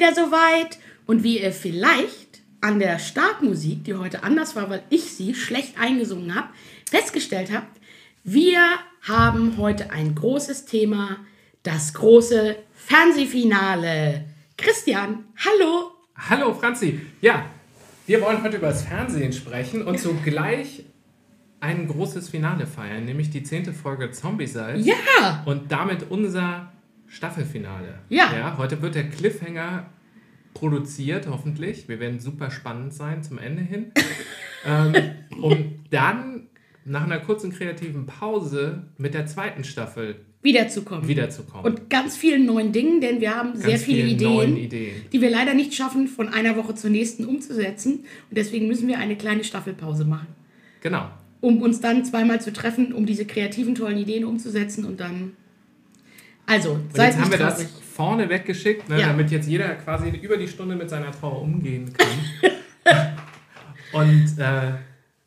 wieder soweit und wie ihr vielleicht an der Startmusik, die heute anders war, weil ich sie schlecht eingesungen habe, festgestellt habt, wir haben heute ein großes Thema, das große Fernsehfinale. Christian, hallo. Hallo Franzi. Ja, wir wollen heute über das Fernsehen sprechen und zugleich ein großes Finale feiern, nämlich die zehnte Folge Zombie-Salz. Ja. Und damit unser Staffelfinale. Ja. ja. Heute wird der Cliffhanger produziert, hoffentlich. Wir werden super spannend sein zum Ende hin. ähm, um dann nach einer kurzen kreativen Pause mit der zweiten Staffel wiederzukommen. wiederzukommen. Und ganz vielen neuen Dingen, denn wir haben sehr Ganz viele vielen Ideen, Ideen. die wir leider nicht schaffen, von einer Woche zur nächsten umzusetzen. Und deswegen müssen wir eine kleine Staffelpause machen, Genau. um uns dann zweimal zu treffen, um diese kreativen, tollen Ideen umzusetzen und dann. Also, Und seid jetzt haben nicht wir traurig. das vorne weggeschickt, ne, Ja. damit jetzt jeder quasi über die Stunde mit seiner Trauer umgehen kann. und äh,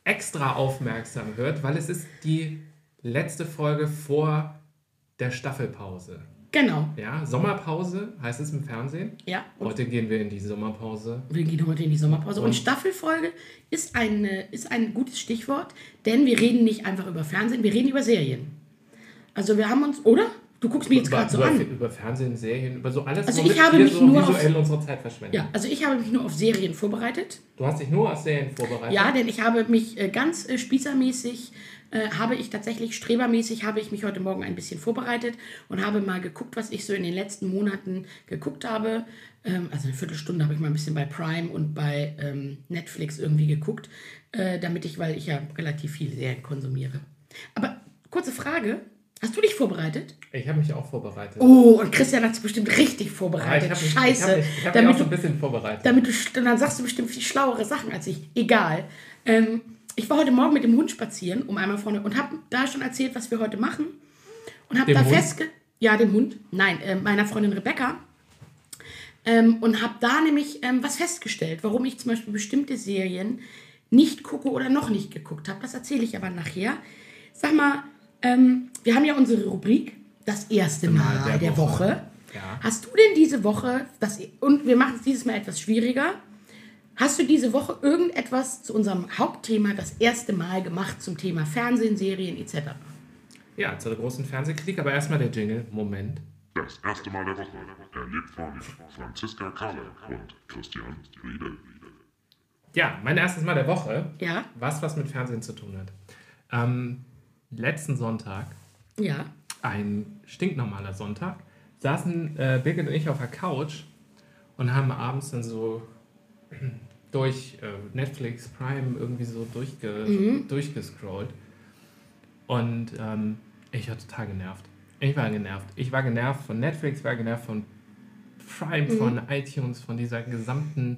extra aufmerksam hört, weil es ist die letzte Folge vor der Staffelpause. Genau. Ja, Sommerpause heißt es im Fernsehen. Ja. Heute gehen wir in die Sommerpause. wir gehen heute in die Sommerpause. Und, Und- Staffelfolge ist, eine, ist ein gutes Stichwort, denn wir reden nicht einfach über Fernsehen, wir reden über Serien. Also wir haben uns, oder? Du guckst mich jetzt gerade so über, an. über Fernsehen, Serien, über so alles, Also ich habe mich so nur auf- unsere Zeit verschwenden. Ja, also ich habe mich nur auf Serien vorbereitet. Du hast dich nur auf Serien vorbereitet. Ja, denn ich habe mich äh, ganz äh, spießermäßig, äh, habe ich tatsächlich, strebermäßig, habe ich mich heute Morgen ein bisschen vorbereitet und habe mal geguckt, was ich so in den letzten Monaten geguckt habe. Ähm, also eine Viertelstunde habe ich mal ein bisschen bei Prime und bei ähm, Netflix irgendwie geguckt, äh, damit ich, weil ich ja relativ viel Serien konsumiere. Aber kurze Frage, hast du dich vorbereitet? Ich habe mich auch vorbereitet. Oh, und Christian hat sich bestimmt richtig Ja, vorbereitet. ich habe mich, Scheiße. Ich hab mich, ich hab mich auch so ein bisschen vorbereitet. damit du, st- dann sagst du bestimmt viel schlauere Sachen als ich. Egal. Ähm, ich war heute Morgen mit dem Hund spazieren, um einmal vorne, und habe da schon erzählt, was wir heute machen. Und habe da festge... Ja, dem Hund. Nein, äh, meiner Freundin Rebecca. Ähm, und habe da nämlich ähm, was festgestellt, warum ich zum Beispiel bestimmte Serien nicht gucke oder noch nicht geguckt habe. Das erzähle ich aber nachher. Sag mal, ähm, wir haben ja unsere Rubrik, das erste Mal, Mal der der, Woche. Woche. Ja. Hast du denn diese Woche, das, und wir machen es dieses Mal etwas schwieriger, hast du diese Woche irgendetwas zu unserem Hauptthema das erste Mal gemacht zum Thema Fernsehen, Serien etc.? Ja, zur großen Fernsehkritik, aber erstmal der Jingle. Moment. Das erste Mal der Woche, erlebt von Franziska Kahle und Christian Riedel. Ja, mein erstes Mal der Woche, Ja, was was mit Fernsehen zu tun hat. Ähm, letzten Sonntag, ja. ein stinknormaler Sonntag, saßen äh, Birgit und ich auf der Couch und haben abends dann so durch äh, Netflix, Prime irgendwie so durchge durchgescrollt. Und ähm, ich war total genervt. Ich war genervt. Ich war genervt von Netflix, war genervt von Prime, von iTunes, von dieser gesamten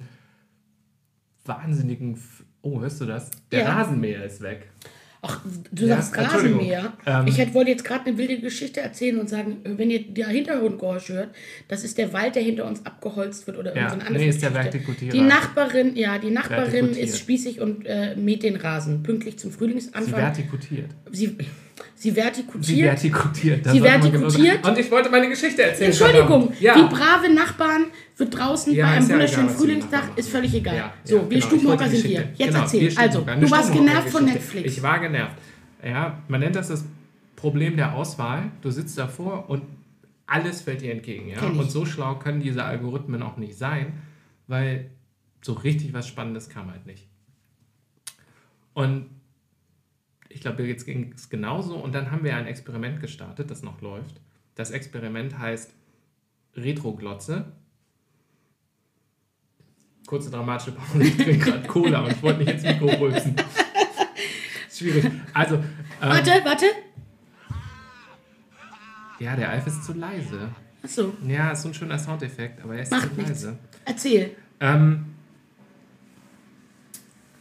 wahnsinnigen. F oh, hörst du das? Der Ja. Rasenmäher ist weg. Ach, du Ja, sagst. Rasenmäher. Ähm, ich hätte, wollte jetzt gerade eine wilde Geschichte erzählen und sagen, wenn ihr der Hintergrundgeräusch hört, das ist der Wald, der hinter uns abgeholzt wird oder Ja, irgendeine andere nee, ist der. Vertikutierer. Die Nachbarin, ja, die Nachbarin ist spießig und äh, mäht den Rasen pünktlich zum Sie Frühlingsanfang. vertikutiert. Sie, sie vertikutiert. Sie vertikutiert. Sie genau vertikutiert. Und ich wollte meine Geschichte erzählen. Entschuldigung. Ja. wie brave Nachbarn wird draußen Ja, bei einem wunderschönen egal, die Frühlingstag, ist völlig egal. Ja, so, wir genau. Stubenhocker die sind hier. Jetzt genau, erzähl. Also, du warst genervt von. Netflix. Ich war genervt. Ja, man nennt das das Problem der Auswahl. Du sitzt davor und alles fällt dir entgegen. Ja? Und so schlau können diese Algorithmen auch nicht sein, weil so richtig was Spannendes kam halt nicht. Und ich glaube, jetzt ging es genauso. Und dann haben wir ein Experiment gestartet, das noch läuft. Das Experiment heißt Retroglotze. Kurze dramatische Pause. Ich trinke gerade Cola und ich wollte nicht ins Mikro rülpsen. Schwierig. Also, ähm, Warte, warte. ja, der Alf ist zu leise. Achso, Ja, ist so ein schöner Soundeffekt, aber er ist Macht zu nichts. leise. erzähl. Ähm,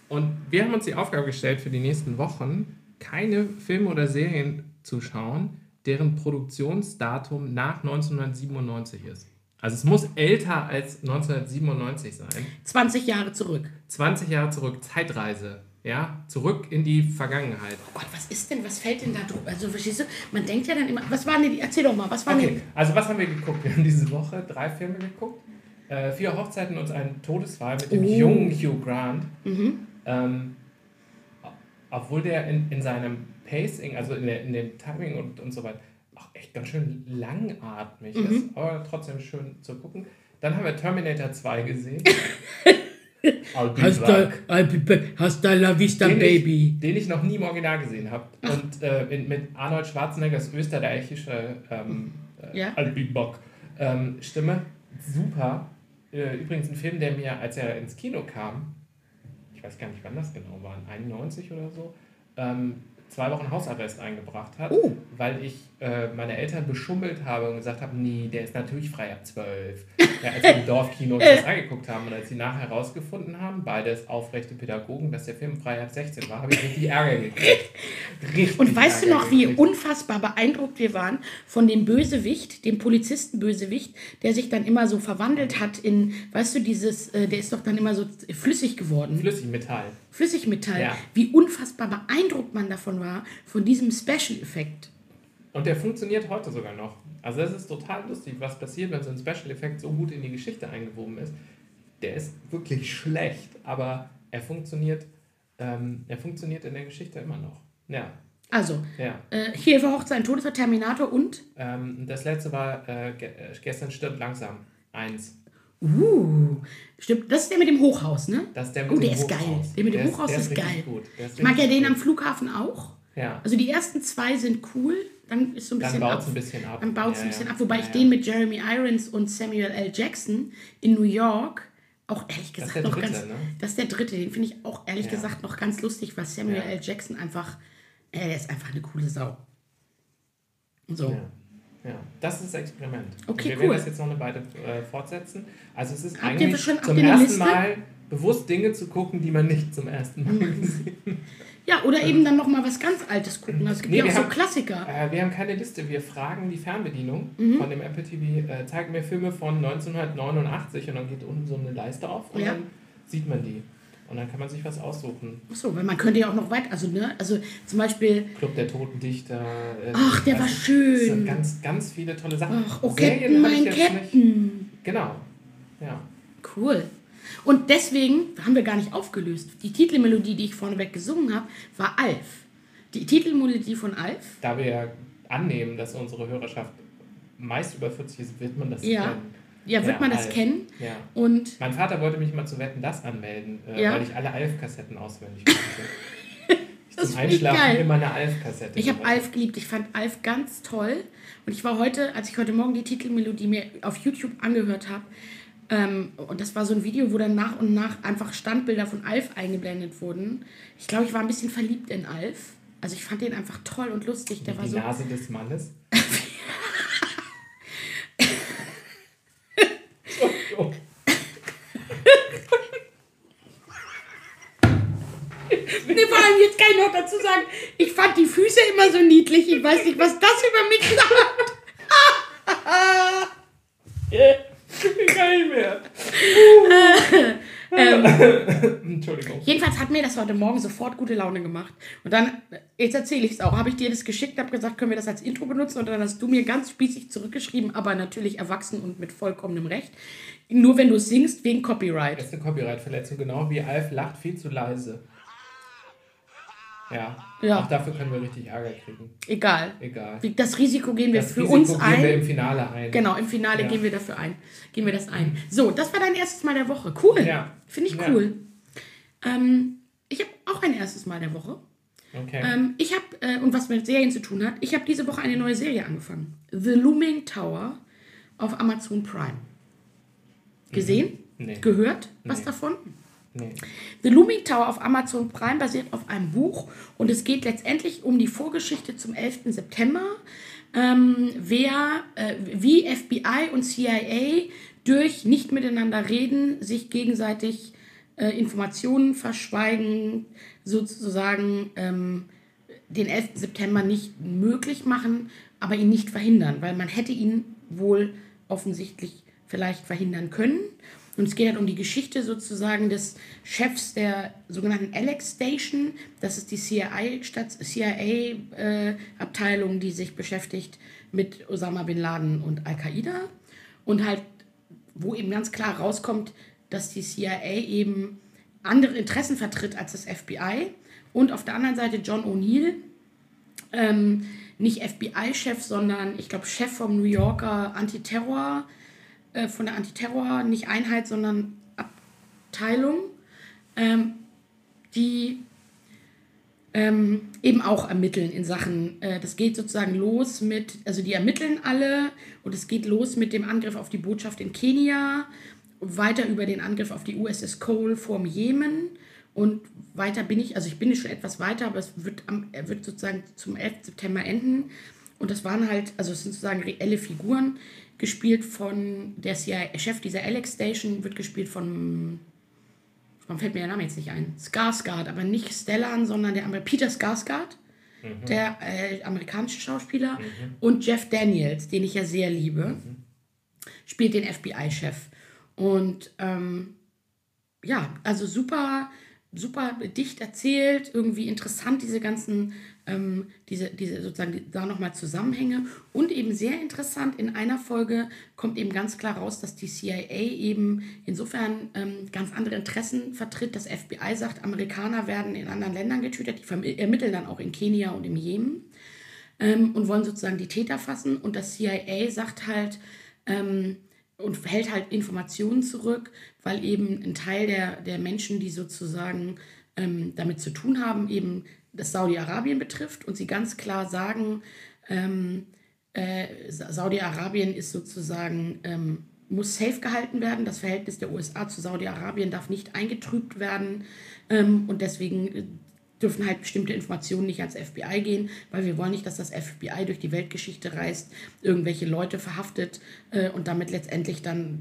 und wir haben uns die Aufgabe gestellt, für die nächsten Wochen keine Filme oder Serien zu schauen, deren Produktionsdatum nach 1997 ist. Also es muss älter als 1997 sein. 20 Jahre zurück. 20 Jahre zurück, Zeitreise. Ja, zurück in die Vergangenheit. Oh Gott, was ist denn, was fällt denn da drüber? Also, verstehst du, man denkt ja dann immer, was waren denn die, erzähl doch mal, was waren Okay, also was haben wir geguckt? Wir haben diese Woche drei Filme geguckt. Äh, vier Hochzeiten und ein Todesfall mit dem Oh. jungen Hugh Grant. Mhm. Ähm, obwohl der in, in seinem Pacing, also in, der, in dem Timing und, und so weiter, auch echt ganz schön langatmig Mhm. ist, aber trotzdem schön zu gucken. Dann haben wir Terminator 2 gesehen. Hasta. Hasta la vista, den baby. Ich, den ich noch nie im Original gesehen habe. Und äh, in, mit Arnold Schwarzeneggers österreichische ähm, äh, Ja. Back, ähm, Stimme. Super. Äh, übrigens ein Film, der mir, als er ins Kino kam, weiß gar nicht, wann das genau war, 91 oder so, ähm, zwei Wochen Hausarrest eingebracht hat, Oh. weil ich äh, meine Eltern beschummelt habe und gesagt habe, nee, der ist natürlich frei ab 12. Ja, als wir im Dorfkino uns das angeguckt haben und als sie nachher herausgefunden haben, beides aufrechte Pädagogen, dass der Film frei ab 16 war, habe ich richtig Ärger gekriegt. Richtig Und weißt du Ärger noch, wie gekriegt. unfassbar beeindruckt wir waren von dem Bösewicht, dem Polizistenbösewicht, der sich dann immer so verwandelt hat in, weißt du, dieses, äh, der ist doch dann immer so flüssig geworden. Flüssigmetall. Flüssigmetall. Ja. Wie unfassbar beeindruckt man davon war, von diesem Special-Effekt. Und der funktioniert heute sogar noch. Also das ist total lustig, was passiert, wenn so ein Special Effekt so gut in die Geschichte eingewoben ist. Der ist wirklich schlecht, aber er funktioniert, ähm, er funktioniert in der Geschichte immer noch. Ja, Also, ja. äh, hier für Hochzeit, Todesfall, Terminator und, Ähm, das letzte war äh, ge äh, gestern stirbt langsam. Eins. uh, stimmt, das ist der mit dem Hochhaus, ne? Das ist der mit Oh, dem der ist Hochhaus. geil. Der mit dem Der Hochhaus ist richtig geil. Ist Ich mag ja den am. Flughafen auch. Ja. Also die ersten zwei sind cool, dann ist so ein Dann bisschen baut ab. es ein bisschen ab. Dann baut es ein bisschen ab. Wobei ich den mit Jeremy Irons und Samuel L. Jackson in New York auch ehrlich gesagt noch dritte, ganz. ne? Das ist der dritte, den finde ich auch ehrlich Ja. gesagt noch ganz lustig, weil Samuel Ja. L. Jackson einfach. Äh, der ist einfach eine coole Sau. So. Ja. Ja, das ist das Experiment. Okay, wir cool. werden das jetzt noch eine Weile äh, fortsetzen. Also es ist Habt eigentlich schon- zum ersten? Mal bewusst Dinge zu gucken, die man nicht zum ersten Mal gesehen hat. Ja, oder eben dann noch mal was ganz Altes gucken. Also Es gibt Nee, ja auch so haben- Klassiker. Äh, wir haben keine Liste. Wir fragen die Fernbedienung Mhm. von dem Apple TV, äh, zeigt mir Filme von 1989 und dann geht unten so eine Leiste auf und Ja. dann sieht man die. Und dann kann man sich was aussuchen. Achso, weil man könnte ja auch noch weit, also ne, also zum Beispiel, Club der Toten Dichter. Äh, ach, der war also, schön. sind ganz, ganz viele tolle Sachen. Ach, oh, Serien Captain, mein jetzt nicht. Captain. Genau. Ja. Cool. Und deswegen haben wir gar nicht aufgelöst. Die Titelmelodie, die ich vorneweg gesungen habe, war Alf. Die Titelmelodie von Alf. Da wir ja annehmen, dass unsere Hörerschaft meist über 40 ist, wird man das Ja. kennen. Ja, wird Ja, man das Alf. kennen. Ja. Und Mein Vater wollte mich mal zu Wetten das anmelden, äh, Ja. weil ich alle Alf-Kassetten auswendig kannte. ich zum Einschlafen immer eine Alf-Kassette. ich habe. Alf geliebt. Ich fand Alf ganz toll. Und ich war heute, als ich heute Morgen die Titelmelodie mir auf YouTube angehört habe, ähm, und das war so ein Video, wo dann nach und nach einfach Standbilder von Alf eingeblendet wurden. Ich glaube, ich war ein bisschen verliebt in Alf. Also ich fand den einfach toll und lustig. Der war Die so. Nase des Mannes. Nee, vor allem jetzt kann ich noch dazu sagen, ich fand die Füße immer so niedlich. Ich weiß nicht, was das über mich sagt. Kein mehr. Ähm. Entschuldigung. Jedenfalls hat mir das heute Morgen sofort gute Laune gemacht. Und dann, jetzt erzähle ich es auch, habe ich dir das geschickt, habe gesagt, können wir das als Intro benutzen? Und dann hast du mir ganz spießig zurückgeschrieben, aber natürlich erwachsen und mit vollkommenem Recht. Nur wenn du singst, wegen Copyright. Das ist eine Copyright-Verletzung, genau wie Alf lacht viel zu leise. Ja. Ja. Auch dafür können wir richtig Ärger kriegen. Egal. Egal. Das Risiko gehen wir Das für Risiko uns gehen ein. wir im Finale ein. Genau, im Finale Ja. gehen wir dafür ein. Gehen wir das ein. So, das war dein erstes Mal der Woche. Cool. Ja. Finde ich cool. Ähm, ich habe auch ein erstes Mal der Woche. Okay. Ähm, ich habe, äh, und was mit Serien zu tun hat, ich habe diese Woche eine neue Serie angefangen. The Looming Tower auf Amazon Prime. Gesehen? Mhm. Nee. Gehört? Was Nee. davon? Nee. The Looming Tower auf Amazon Prime basiert auf einem Buch und es geht letztendlich um die Vorgeschichte zum 11. September, ähm, wer, äh, wie FBI und CIA durch nicht miteinander reden, sich gegenseitig äh, Informationen verschweigen, sozusagen ähm, den 11. September nicht möglich machen, aber ihn nicht verhindern, weil man hätte ihn wohl offensichtlich vielleicht verhindern können. Und es geht halt um die Geschichte sozusagen des Chefs der sogenannten Alex Station. Das ist die CIA-Abteilung, die sich beschäftigt mit Osama bin Laden und Al-Qaida. Und halt, wo eben ganz klar rauskommt, dass die CIA eben andere Interessen vertritt als das FBI. Und auf der anderen Seite John O'Neill, ähm, nicht FBI-Chef, sondern ich glaube Chef vom New Yorker Antiterror, äh, von der Antiterror, nicht Einheit, sondern Abteilung, ähm, die ähm, eben auch ermitteln in Sachen, äh, das geht sozusagen los mit, also die ermitteln alle und es geht los mit dem Angriff auf die Botschaft in Kenia, weiter über den Angriff auf die USS Cole vorm Jemen und weiter bin ich, also ich bin schon etwas weiter, aber es wird, am, wird sozusagen zum 11. September enden und das waren halt, also es sind sozusagen reelle Figuren, gespielt von der CIA-Chef dieser Alex Station, wird gespielt von Warum fällt mir der Name jetzt nicht ein? Skarsgård, aber nicht Stellan, sondern der Amer Peter Skarsgård, der äh, amerikanische Schauspieler, und Jeff Daniels, den ich ja sehr liebe, spielt den FBI-Chef. Und ähm, ja, also super, super dicht erzählt, irgendwie interessant, diese ganzen, ähm, diese, diese sozusagen da nochmal Zusammenhänge. Und eben sehr interessant, in einer Folge kommt eben ganz klar raus, dass die CIA eben insofern ähm, ganz andere Interessen vertritt. Das FBI sagt, Amerikaner werden in anderen Ländern getötet, die ermitteln dann auch in Kenia und im Jemen ähm, und wollen sozusagen die Täter fassen. Und das CIA sagt halt, ähm, und hält halt Informationen zurück, weil eben ein Teil der, der Menschen, die sozusagen ähm, damit zu tun haben, eben das Saudi-Arabien betrifft und sie ganz klar sagen, ähm, äh, Sa- Saudi-Arabien ist sozusagen, ähm, muss safe gehalten werden. Das Verhältnis der USA zu Saudi-Arabien darf nicht eingetrübt werden ähm, und deswegen äh, dürfen halt bestimmte Informationen nicht ans FBI gehen, weil wir wollen nicht, dass das FBI durch die Weltgeschichte reist, irgendwelche Leute verhaftet äh, und damit letztendlich dann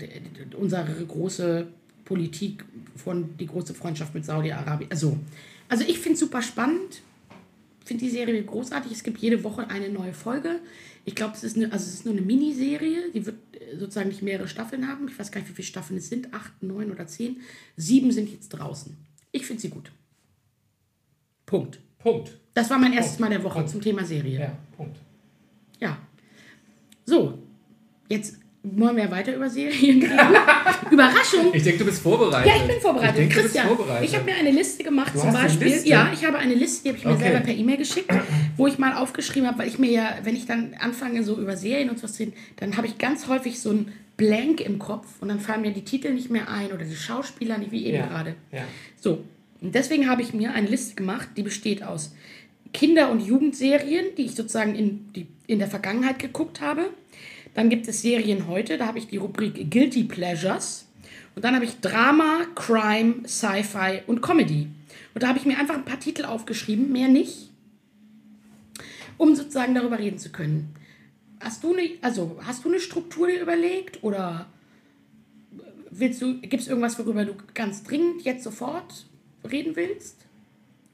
unsere große Politik von die große Freundschaft mit Saudi-Arabien. Also, also ich finde es super spannend, finde die Serie großartig. Es gibt jede Woche eine neue Folge. Ich glaube, es ist eine, also es ist nur eine Miniserie. Die wird äh, sozusagen nicht mehrere Staffeln haben. Ich weiß gar nicht, wie viele Staffeln es sind. Acht, neun oder zehn. Sieben sind jetzt draußen. Ich finde sie gut. Punkt. Punkt. Das war mein erstes Punkt. Mal der Woche Punkt. zum Thema Serie. Ja, Punkt. Ja. So, jetzt wollen wir weiter über Serien reden. Überraschung! Ich denke, du bist vorbereitet. Ja, ich bin vorbereitet. Ich denke, Christian, du bist vorbereitet. ich habe mir eine Liste gemacht Du zum hast eine Beispiel. Liste? Ja, ich habe eine Liste, die habe ich mir Okay. selber per E-Mail geschickt, wo ich mal aufgeschrieben habe, weil ich mir ja, wenn ich dann anfange, so über Serien und sowas zu reden, dann habe ich ganz häufig so ein Blank im Kopf und dann fallen mir die Titel nicht mehr ein oder die Schauspieler nicht, wie eben ja. gerade. Ja. So, und deswegen habe ich mir eine Liste gemacht, die besteht aus Kinder- und Jugendserien, die ich sozusagen in, die, in der Vergangenheit geguckt habe. Dann gibt es Serien heute, da habe ich die Rubrik Guilty Pleasures. Und dann habe ich Drama, Crime, Sci-Fi und Comedy. Und da habe ich mir einfach ein paar Titel aufgeschrieben, mehr nicht, um sozusagen darüber reden zu können. Hast du eine, also hast du eine Struktur dir überlegt oder willst du, gibt es irgendwas, worüber du ganz dringend jetzt sofort reden willst?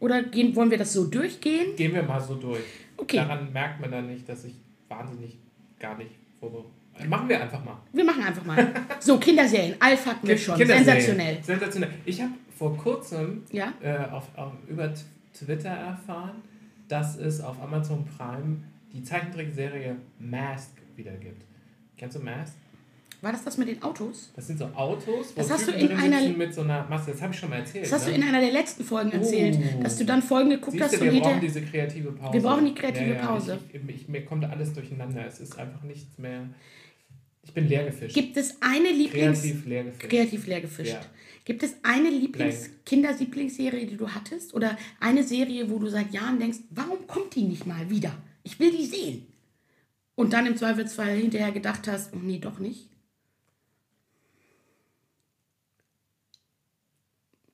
Oder gehen, wollen wir das so durchgehen? Gehen wir mal so durch. Okay. Daran merkt man dann nicht, dass ich wahnsinnig gar nicht vorbereitet Machen wir einfach mal. Wir machen einfach mal. So, Kinderserien. Alf hatten wir schon. Sensationell. Sensationell. Ich habe vor kurzem Ja? äh, auf, auf, über Twitter erfahren, dass es auf Amazon Prime die Zeichentrickserie Mask wieder gibt. Kennst du Mask? War das das mit den Autos? Das sind so Autos, wo Das hast Typen du in einer- mit so einer Maske. Das habe ich schon mal erzählt. Das hast du ne? in einer der letzten Folgen erzählt, Oh. dass du dann Folgen geguckt Siehst hast du, und wir brauchen diese kreative Pause. Wir brauchen die kreative Pause. Ich, ich, mir kommt alles durcheinander. Es ist einfach nichts mehr. Ich bin leer gefischt. Gibt es eine Lieblings. Kreativ leer gefischt. Kreativ leer gefischt. Ja. Gibt es eine Lieblings. Kinderlieblingsserie, die du hattest? Oder eine Serie, wo du seit Jahren denkst, warum kommt die nicht mal wieder? Ich will die sehen. Und dann im Zweifelsfall hinterher gedacht hast, oh, nee, doch nicht.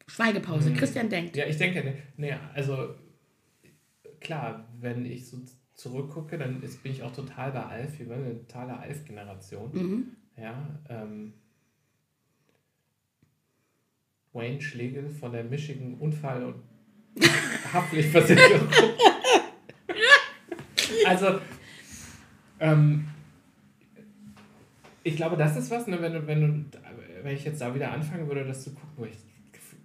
Schweigepause. Christian denkt. Ja, ich denke, ne, ne, also klar, wenn ich so zurückgucke, dann ist, bin ich auch total bei Alf. Wir waren eine totale Alf-Generation. Mhm. Ja, ähm, Wayne Schlegel von der Michigan Unfall- und Haftpflichtversicherung. also, ähm, ich glaube, das ist was, ne, wenn du, wenn du wenn ich jetzt da wieder anfangen würde, das zu gucken, wo ich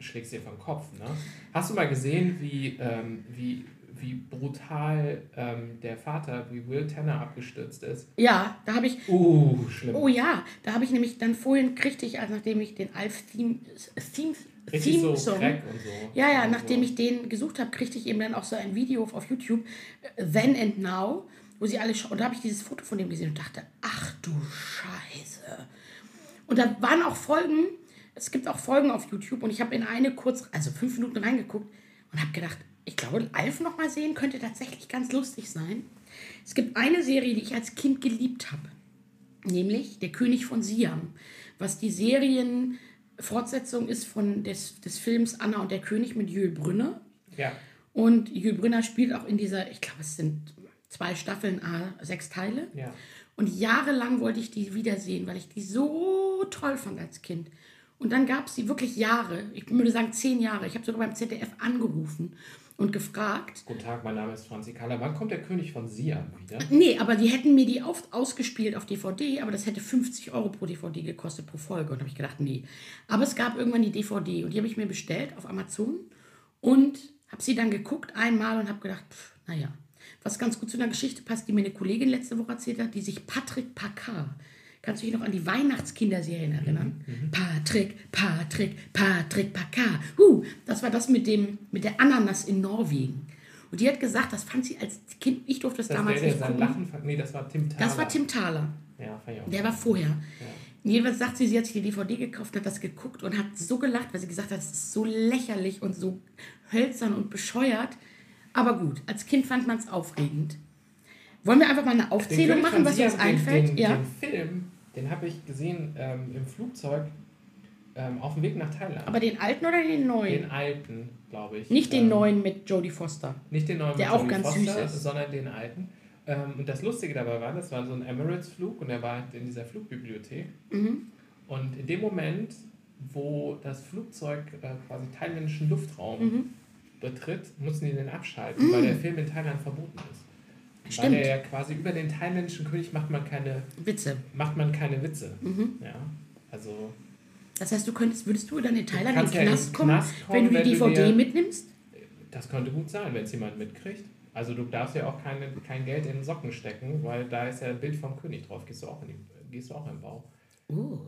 schlägst dir vom Kopf. Ne? Hast du mal gesehen, wie, ähm, wie, wie brutal ähm, der Vater, wie Will Tanner abgestürzt ist? Ja, da habe ich. Uh, schlimm. Oh ja, da habe ich nämlich dann vorhin kriegte ich, also nachdem ich den Alf-Theme Theme, Richtig so Theme-Song. Crack und so. Ja, ja, Und nachdem so. ich den gesucht habe, kriegte ich eben dann auch so ein Video auf YouTube, äh, Then and Now, wo sie alle und da habe ich dieses Foto von dem gesehen und dachte, ach du Scheiße. Und da waren auch Folgen, es gibt auch Folgen auf YouTube und ich habe in eine kurz, also fünf Minuten reingeguckt und habe gedacht, ich glaube, Alf noch mal sehen könnte tatsächlich ganz lustig sein. Es gibt eine Serie, die ich als Kind geliebt habe, nämlich Der König von Siam, was die Serienfortsetzung ist von des, des Films Anna und der König mit Jules Brünner. Ja. Und Jules Brünner spielt auch in dieser, ich glaube, es sind zwei Staffeln, ah, sechs Teile. Ja. Und jahrelang wollte ich die wiedersehen, weil ich die so toll fand als Kind. Und dann gab es die wirklich Jahre, ich würde sagen zehn Jahre. Ich habe sogar beim ZDF angerufen und gefragt. Guten Tag, mein Name ist Franzi Kahler. Wann kommt der König von Siam wieder? Nee, aber die hätten mir die auf, ausgespielt auf DVD, aber das hätte 50 Euro pro DVD gekostet pro Folge. Und da habe ich gedacht, nee. Aber es gab irgendwann die DVD und die habe ich mir bestellt auf Amazon und habe sie dann geguckt einmal und habe gedacht, pff, naja. Was ganz gut zu einer Geschichte passt, die mir eine Kollegin letzte Woche erzählt hat, die sich Patrick Packard. Kannst du dich noch an die Weihnachtskinderserien erinnern? Patrick, Patrick, Patrick Packard. Huh, das war das mit, dem, mit der Ananas in Norwegen. Und die hat gesagt, das fand sie als Kind, ich durfte das, Das damals der, der nicht gucken. Lachen. Nee, das war Tim Thaler. Das war Tim Thaler. Ja, auch. Der war vorher. Jedenfalls sagt sie, sie hat sich die DVD gekauft, hat das geguckt und hat so gelacht, weil sie gesagt hat, es ist so lächerlich und so hölzern und bescheuert. Aber gut, als Kind fand man es aufregend. Wollen wir einfach mal eine Aufzählung machen, was uns einfällt? Den, ja. den Film, den habe ich gesehen ähm, im Flugzeug ähm, auf dem Weg nach Thailand. Aber den alten oder den neuen? den alten, glaube ich. Nicht den Ähm, neuen mit Jodie Foster. Nicht den neuen Der mit auch Jodie ganz Foster, süß ist. sondern den alten. Ähm, und das Lustige dabei war, das war so ein Emirates-Flug und er war halt in dieser Flugbibliothek. Mhm. Und in dem Moment, wo das Flugzeug äh, quasi thailändischen Luftraum Mhm. betritt, mussten die den abschalten, weil der Film in Thailand verboten ist. Stimmt. Weil er ja quasi über den thailändischen König macht man keine, Witze. macht man keine Witze. Mhm. Ja, also Das heißt, du könntest, würdest du dann in Thailand in kannst den ja in Knast den kommen, Knast kommen, wenn du die wenn du DVD dir- mitnimmst? Das könnte gut sein, wenn es jemand mitkriegt. Also du darfst ja auch keine, kein Geld in den Socken stecken, weil da ist ja ein Bild vom König drauf. Gehst du auch in die, gehst du auch im Bau. Oh.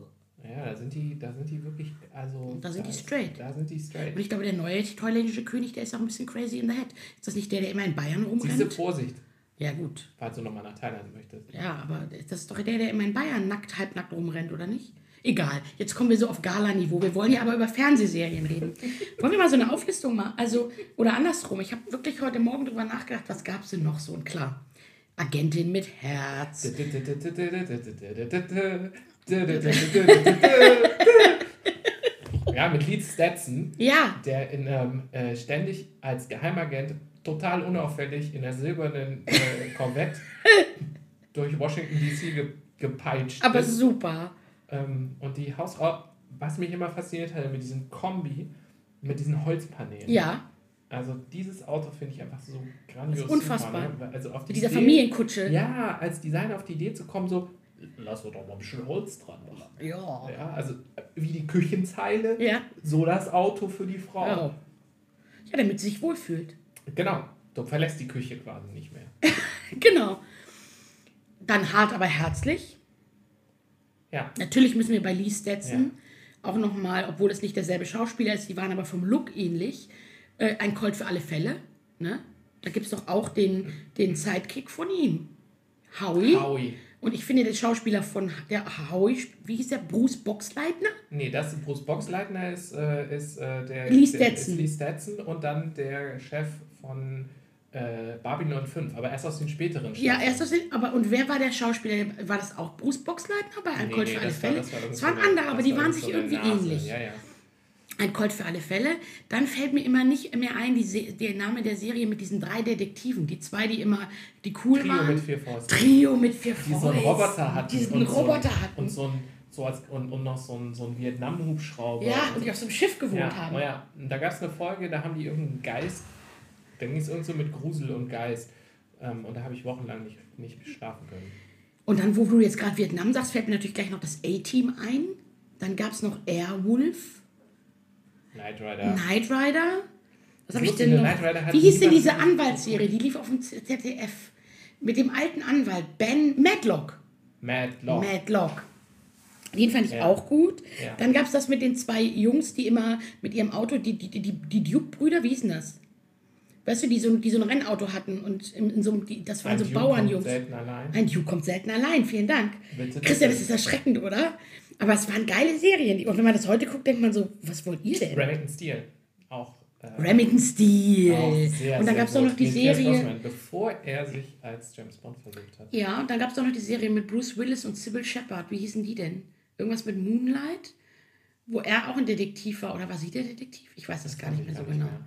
Ja, da sind die, da sind die wirklich, also. Da sind die ist- straight. Da sind die straight. Und ich glaube, der neue thailändische König, der ist auch ein bisschen crazy in the head. Ist das nicht der, der immer in Bayern rumrennt? Vorsicht, Ja, gut. falls du nochmal nach Thailand möchtest. Ja, aber das ist doch der, der immer in Bayern nackt, halbnackt rumrennt, oder nicht? Egal, jetzt kommen wir so auf Gala-Niveau. Wir wollen ja aber über Fernsehserien reden. Wollen wir mal so eine Auflistung machen? Also, oder andersrum. Ich habe wirklich heute Morgen drüber nachgedacht, was gab es denn noch so? Und klar, Agentin mit Herz. Ja, mit Lead Stetson, Ja, der in, ähm, äh, ständig als Geheimagent total unauffällig in der silbernen äh, Corvette durch Washington DC ge gepeitscht aber ist. super. Ähm, und die Hausfrau, was mich immer fasziniert hat, mit diesem Kombi, mit diesen Holzpaneelen. Ja, Also dieses Auto finde ich einfach so grandios. Das ist unfassbar. Super, ne? Also auf die mit dieser Idee- Familienkutsche. Ja, als Designer auf die Idee zu kommen, so, lass doch mal ein bisschen Holz dran machen. Ja. Ja, also wie die Küchenzeile, Ja. so das Auto für die Frau. Oh. Ja, damit sie sich wohlfühlt. Genau, du verlässt die Küche quasi nicht mehr. Genau. Dann hart, aber herzlich. Ja, Natürlich müssen wir bei Lee Stetson auch nochmal, obwohl es nicht derselbe Schauspieler ist, die waren aber vom Look ähnlich, äh, ein Colt für alle Fälle. Ne? Da gibt es doch auch den, den Sidekick von ihm. Howie. Howie. Und ich finde, der Schauspieler von der Howie, wie hieß der? Bruce Boxleitner? Nee, das ist Bruce Boxleitner ist, äh, ist äh, der Lee der- Stetson. Ist Lee Stetson und dann der Chef von äh, Babylon 5, aber erst aus den späteren Ja, Staffeln. erst aus den, aber und wer war der Schauspieler? War das auch Bruce Boxleitner bei Ein Nee, Colt nee, für alle das war- Fälle? das war irgend Es so waren eine- andere, aber das die war waren sich so irgendwie Nase. ähnlich. Ja, ja. Ein Colt für alle Fälle. Dann fällt mir immer nicht mehr ein, die der Name der Serie mit diesen drei Detektiven. Die zwei, die immer, die cool Trio waren. mit vier Fäusten. Trio mit vier Die so einen Fäusten. Roboter hatten. Diesen und so Roboter ein, hatten. Und, so ein, so als, und, und noch so ein, so ein Vietnam-Hubschrauber. ja, und die auf so einem Schiff gewohnt ja, haben. oh ja. Und da gab es eine Folge, da haben die irgendeinen Geist. Da ging es irgend so mit Grusel und Geist. Ähm, und da habe ich wochenlang nicht, nicht schlafen können. Und dann, wo du jetzt gerade Vietnam sagst, fällt mir natürlich gleich noch das A-Team ein. Dann gab es noch Airwolf, Knight Rider. Knight Rider. Was habe ich denn noch? Wie hieß denn diese Anwaltsserie? Die lief auf dem ZDF. Mit dem alten Anwalt, Ben Madlock. Madlock. Madlock. Den fand ich Ja. auch gut. Ja. Dann gab es das mit den zwei Jungs, die immer mit ihrem Auto, die, die, die, die, Duke-Brüder, wie hieß denn das? Weißt du, die so, die so ein Rennauto hatten und in, in so die, das waren Ein so Duke kommt Bauernjungs. selten allein. Ein Duke kommt selten allein, vielen Dank. Bitte, Christian, das ist erschreckend, oder? Aber es waren geile Serien. Und wenn man das heute guckt, denkt man so, was wollt ihr denn? Remington Steel. Auch. Äh, Remington Steel. auch sehr, und dann gab es noch die Serie. Bevor er sich als James Bond versucht hat. Ja, und dann gab es doch noch die Serie mit Bruce Willis und Sybil Shepard. Wie hießen die denn? Irgendwas mit Moonlight? Wo er auch ein Detektiv war. Oder war sie der Detektiv? Ich weiß das gar nicht mehr so genau. mehr.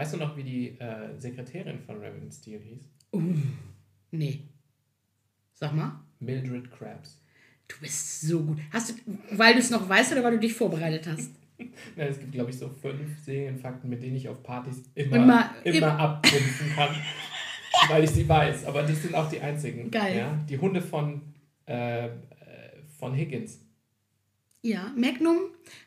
Weißt du noch, wie die äh, Sekretärin von Remington Steel hieß? Nee. Sag mal. Mildred Krabs. Du bist so gut. Hast du, weil du es noch weißt oder weil du dich vorbereitet hast? Ja, es gibt, glaube ich, so fünf Serienfakten, mit denen ich auf Partys immer, Immer- immer, im- abtrumpfen kann. weil ich sie weiß. Aber das sind auch die einzigen. Geil. Ja? Die Hunde von, äh, äh, von Higgins. Ja, Magnum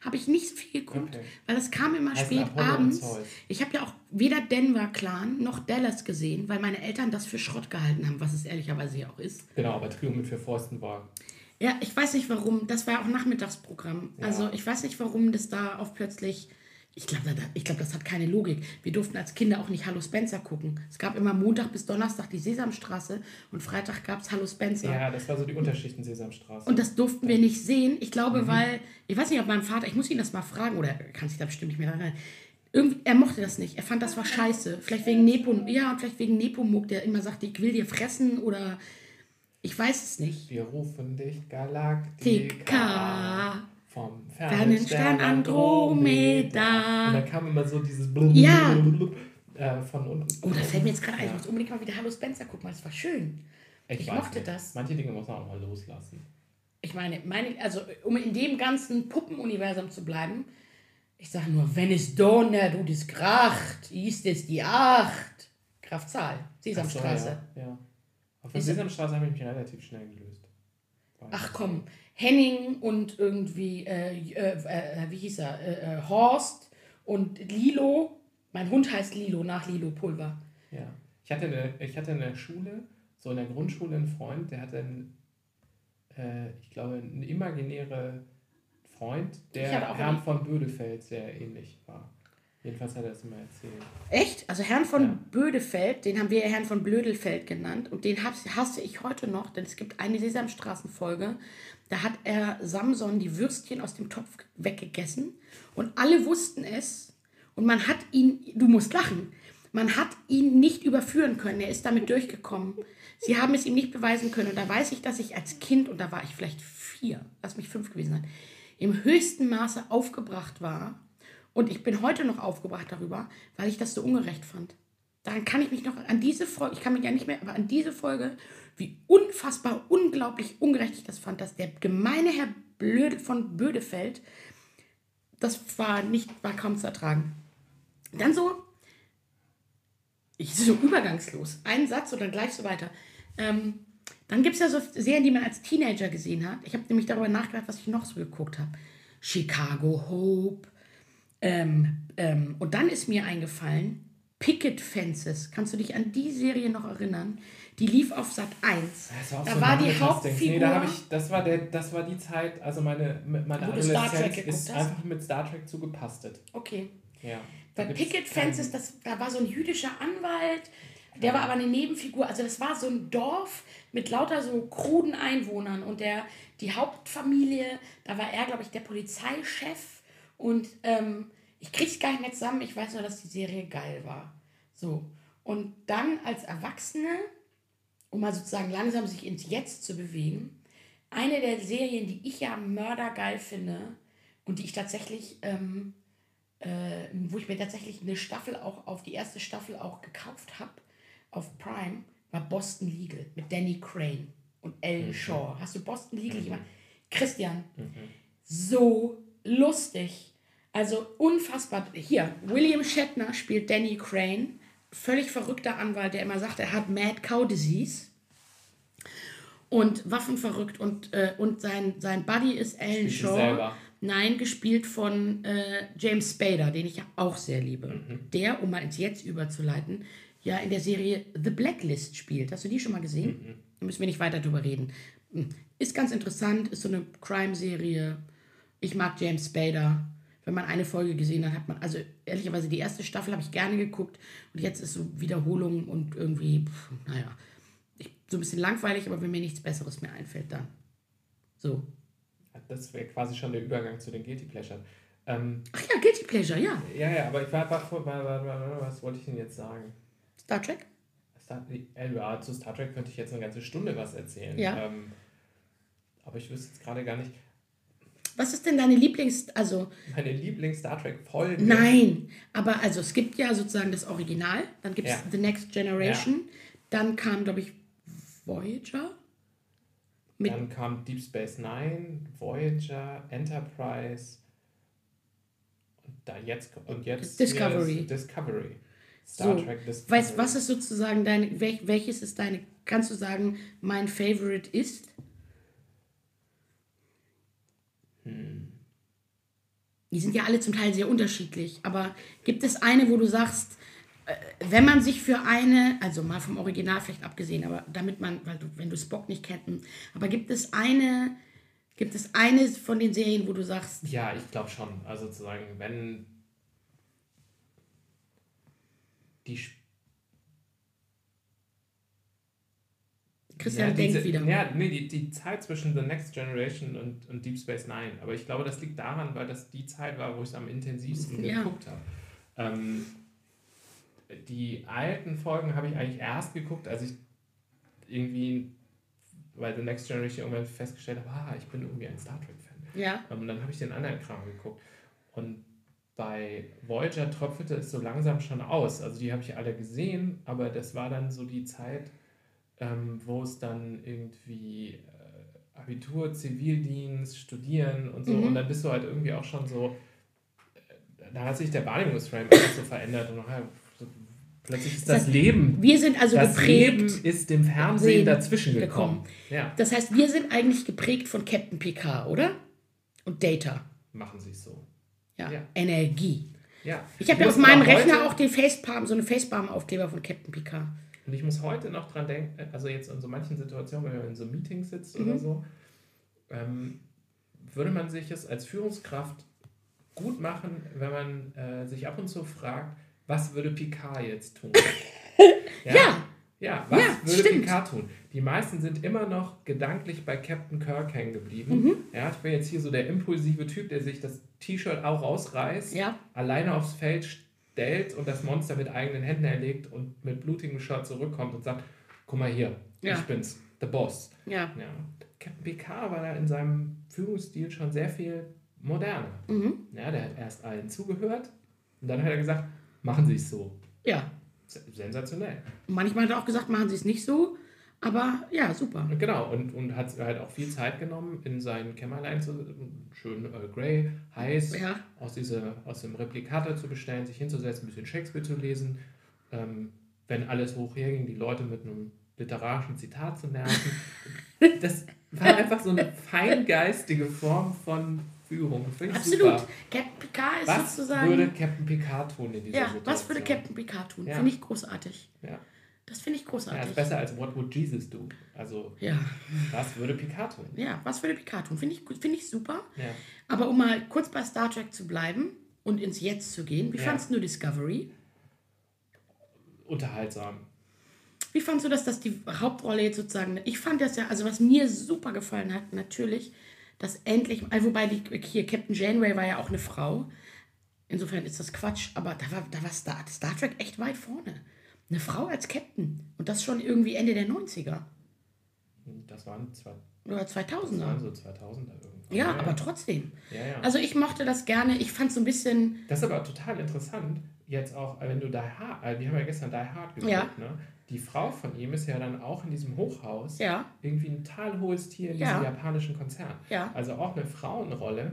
habe ich nicht so viel geguckt, Okay. weil das kam immer Heißt spät abends. Ich habe ja auch weder Denver Clan noch Dallas gesehen, weil meine Eltern das für Schrott gehalten haben, was es ehrlicherweise ja auch ist. Genau, aber Trio mit vier Fäusten war. Ja, ich weiß nicht warum. Das war ja auch Nachmittagsprogramm. Ja. Also ich weiß nicht, warum das da auf plötzlich. Ich glaube, ich glaub, das hat keine Logik. Wir durften als Kinder auch nicht Hallo Spencer gucken. Es gab immer Montag bis Donnerstag die Sesamstraße und Freitag gab es Hallo Spencer. Ja, das war so die Unterschichten Sesamstraße. Und das durften wir nicht sehen. Ich glaube, Mhm. weil, ich weiß nicht, ob mein Vater, ich muss ihn das mal fragen, oder er kann sich da bestimmt nicht mehr daran erinnern. Irgendwie, er mochte das nicht. Er fand, das war scheiße. Vielleicht wegen Nepo, ja, vielleicht wegen Nepomuk, der immer sagte, ich will dir fressen oder ich weiß es nicht. Wir rufen dich Galaktika Tika. Vom Fernen Stern Stern Andromeda. Und da kam immer so dieses Blub, Ja. äh, von unten. Oh, da fällt mir jetzt gerade ein, ich muss unbedingt mal wieder Hallo Spencer gucken, weil das war schön. ich weiß mochte nicht. das. Manche Dinge muss man auch mal loslassen. Ich meine, meine, also um in dem ganzen Puppenuniversum zu bleiben, ich sage nur, wenn es donnert und es kracht, ist es die Acht. Kraftzahl, Sesamstraße. Ach so, ja, ja. Auf der Sesamstraße habe ich mich relativ schnell gelöst. Weiß Ach ich. komm, Henning und irgendwie, äh, äh, äh, wie hieß er, äh, äh, Horst und Lilo. Mein Hund heißt Lilo, nach Lilo Pulver. Ja. Ich hatte, eine, ich hatte in der Schule, so in der Grundschule, einen Freund, der hatte einen, ich glaube, einen imaginäre Freund, der Herrn von Bödefeld sehr ähnlich war. Jedenfalls hat er es immer erzählt. Echt? Also Herrn von Ja. Bödefeld, den haben wir Herrn von Blödelfeld genannt und den hasse, ich heute noch, denn es gibt eine Sesamstraßenfolge, da hat er Samson die Würstchen aus dem Topf weggegessen und alle wussten es und man hat ihn, du musst lachen, man hat ihn nicht überführen können, er ist damit durchgekommen. Sie haben es ihm nicht beweisen können und da weiß ich, dass ich als Kind, und da war ich vielleicht vier, lass mich fünf gewesen sein, im höchsten Maße aufgebracht war und ich bin heute noch aufgebracht darüber, weil ich das so ungerecht fand. Daran kann ich mich noch an diese Folge, ich kann mich ja nicht mehr, aber an diese Folge, wie unfassbar, unglaublich ungerecht ich das fand, dass der gemeine Herr Blöde von Bödefeld, das war nicht, war kaum zu ertragen. Dann so, ich so übergangslos, ein Satz und dann gleich so weiter. Ähm, dann gibt es ja so Serien, die man als Teenager gesehen hat. Ich habe nämlich darüber nachgedacht, was ich noch so geguckt habe. Chicago Hope, ähm, ähm, und dann ist mir eingefallen, Picket Fences. Kannst du dich an die Serie noch erinnern? Die lief auf Sat 1. Das war, auch Da so war die. Hauptfigur. Nee, da ich, das, war der, das war die Zeit, also meine, meine Adoleszenz ist hast? einfach mit Star Trek zugepastet. Okay. Ja. Bei Picket Fences, das, da war so ein jüdischer Anwalt, der war aber eine Nebenfigur. Also das war so ein Dorf mit lauter so kruden Einwohnern und der, die Hauptfamilie, da war er, glaube ich, der Polizeichef und ähm, ich krieg's gar nicht mehr zusammen. Ich weiß nur, dass die Serie geil war. So. Und dann als Erwachsene, um mal sozusagen langsam sich ins Jetzt zu bewegen, eine der Serien, die ich ja mördergeil finde und die ich tatsächlich ähm, äh, wo ich mir tatsächlich eine Staffel auch auf die erste Staffel auch gekauft habe auf Prime, war Boston Legal mit Danny Crane und Ellen Shaw. Hast du Boston Legal jemand? Christian, so lustig. Also unfassbar. Hier, William Shatner spielt Danny Crane, völlig verrückter Anwalt, der immer sagt, er hat Mad Cow Disease und waffenverrückt und, äh, und sein, sein Buddy ist sie Shaw. Nein, gespielt von äh, James Spader, den ich ja auch sehr liebe. Der, um mal ins Jetzt überzuleiten, ja in der Serie The Blacklist spielt. Hast du die schon mal gesehen? Da müssen wir nicht weiter drüber reden. Hm. Ist ganz interessant, ist so eine Crime-Serie. Ich mag James Spader. Wenn man eine Folge gesehen hat, hat man, also ehrlicherweise die erste Staffel habe ich gerne geguckt und jetzt ist so Wiederholung und irgendwie, pff, naja, ich, so ein bisschen langweilig, aber wenn mir nichts Besseres mehr einfällt, dann. So. Das wäre quasi schon der Übergang zu den Guilty Pleasure. Ähm, Ach ja, Guilty Pleasure, ja. ja, ja, aber ich war, war, vor- war, war, war, was wollte ich denn jetzt sagen? Star Trek? Star, äh, ja, zu Star Trek könnte ich jetzt eine ganze Stunde was erzählen. Ja. Ähm, aber ich wüsste jetzt gerade gar nicht. Was ist denn deine Lieblings-, also, Meine Lieblings-Star Trek-Folge. nein, aber also es gibt ja sozusagen das Original, dann gibt es Ja. The Next Generation, dann kam, glaube ich, Voyager. Dann kam Deep Space Nine, Voyager, Enterprise und da jetzt und jetzt Discovery. Discovery. Star so, Trek Discovery. weißt, was ist sozusagen deine, wel, welches ist deine, kannst du sagen, mein Favorite ist? Die sind ja alle zum Teil sehr unterschiedlich, aber gibt es eine, wo du sagst, äh, wenn man sich für eine, also mal vom Original vielleicht abgesehen, aber damit man, weil du, wenn du Spock nicht kennst, aber gibt es eine, gibt es eine von den Serien, wo du sagst, Ja, ich glaube schon. Also zu sagen, wenn die Sp- Christian ja, denkt diese- wieder. Ja, nee, die, die Zeit zwischen The Next Generation und, und Deep Space Nine. Aber ich glaube, das liegt daran, weil das die Zeit war, wo ich es am intensivsten Ja. geguckt habe. Ähm, die alten Folgen habe ich eigentlich erst geguckt, als ich irgendwie bei The Next Generation irgendwann festgestellt habe, ah, ich bin irgendwie ein Star Trek-Fan. Ja, Und dann habe ich den anderen Kram geguckt. Und bei Voyager tröpfelte es so langsam schon aus. Also die habe ich alle gesehen, aber das war dann so die Zeit, ähm, wo es dann irgendwie äh, Abitur, Zivildienst, Studieren und so. Mhm. Und dann bist du halt irgendwie auch schon so, äh, da hat sich der Wahrnehmungsframe einfach so verändert. Und nachher, so, plötzlich ist Das das heißt, Leben, wir sind also das geprägt. Leben ist dem Fernsehen Sehen dazwischen gekommen. Ja, Das heißt, wir sind eigentlich geprägt von Captain Picard, oder? Und Data. machen sie es so. Ja. Ja. Energie. Ja. Ich habe ja auf meinem Rechner auch den Facepalm, so eine Facepalm-Aufkleber von Captain Picard. Und ich muss heute noch dran denken, also jetzt in so manchen Situationen, wenn man in so Meetings sitzt Mhm. oder so, ähm, würde man sich es als Führungskraft gut machen, wenn man äh, sich ab und zu fragt, was würde Picard jetzt tun? Ja. Ja, was Ja, würde stimmt. Picard tun? Die meisten sind immer noch gedanklich bei Captain Kirk hängen geblieben. Mhm. Ja, ich bin jetzt hier so der impulsive Typ, der sich das T-Shirt auch rausreißt, Ja. alleine aufs Feld stellt und das Monster mit eigenen Händen erlegt und mit blutigem Shirt zurückkommt und sagt, guck mal hier, Ja. ich bin's, the Boss. Ja. Ja. Captain Picard war da in seinem Führungsstil schon sehr viel moderner. Mhm. Ja, der hat erst allen zugehört und dann hat er gesagt, machen Sie es so. Ja. Sensationell. Manchmal hat er auch gesagt, machen Sie es nicht so. Aber ja, super. Genau, und, und hat halt auch viel Zeit genommen, in sein Kämmerlein zu schön Earl Grey, heiß, Ja. aus, diese, aus dem Replikator zu bestellen, sich hinzusetzen, ein bisschen Shakespeare zu lesen. Ähm, wenn alles hoch herging, die Leute mit einem literarischen Zitat zu nerven. Das war einfach so eine feingeistige Form von Führung. Finde ich Absolut. super. Captain Picard ist Was sozusagen. würde Captain Picard tun in dieser ja, Situation? was würde Captain Picard tun? Ja. Finde ich großartig. Ja. Das finde ich Ja, großartig. ist besser als What would Jesus do? Also, Ja. was würde Picard tun? ja, was würde Picard tun? Finde ich, finde ich super. Ja. Aber um mal kurz bei Star Trek zu bleiben und ins Jetzt zu gehen, wie Ja. fandst du Discovery? Unterhaltsam. Wie fandst du das, dass die Hauptrolle jetzt sozusagen, ich fand das ja, also was mir super gefallen hat, natürlich, dass endlich, also wobei die, hier Captain Janeway war ja auch eine Frau, insofern ist das Quatsch, aber da war, da war Star, Star Trek echt weit vorne. Eine Frau als Captain und das schon irgendwie Ende der 90er Das waren, zwei, oder das waren 2000er. so 2000er irgendwann. Ja, aber trotzdem. Ja, ja. Also ich mochte das gerne, ich fand so ein bisschen, das ist aber total interessant, jetzt auch, wenn du Die Hard, äh, wir haben ja gestern Die Hard geguckt, Ja. ne? Die Frau von ihm ist ja dann auch in diesem Hochhaus ja, irgendwie ein total hohes Tier in Ja. diesem japanischen Konzern. ja, Also auch eine Frauenrolle.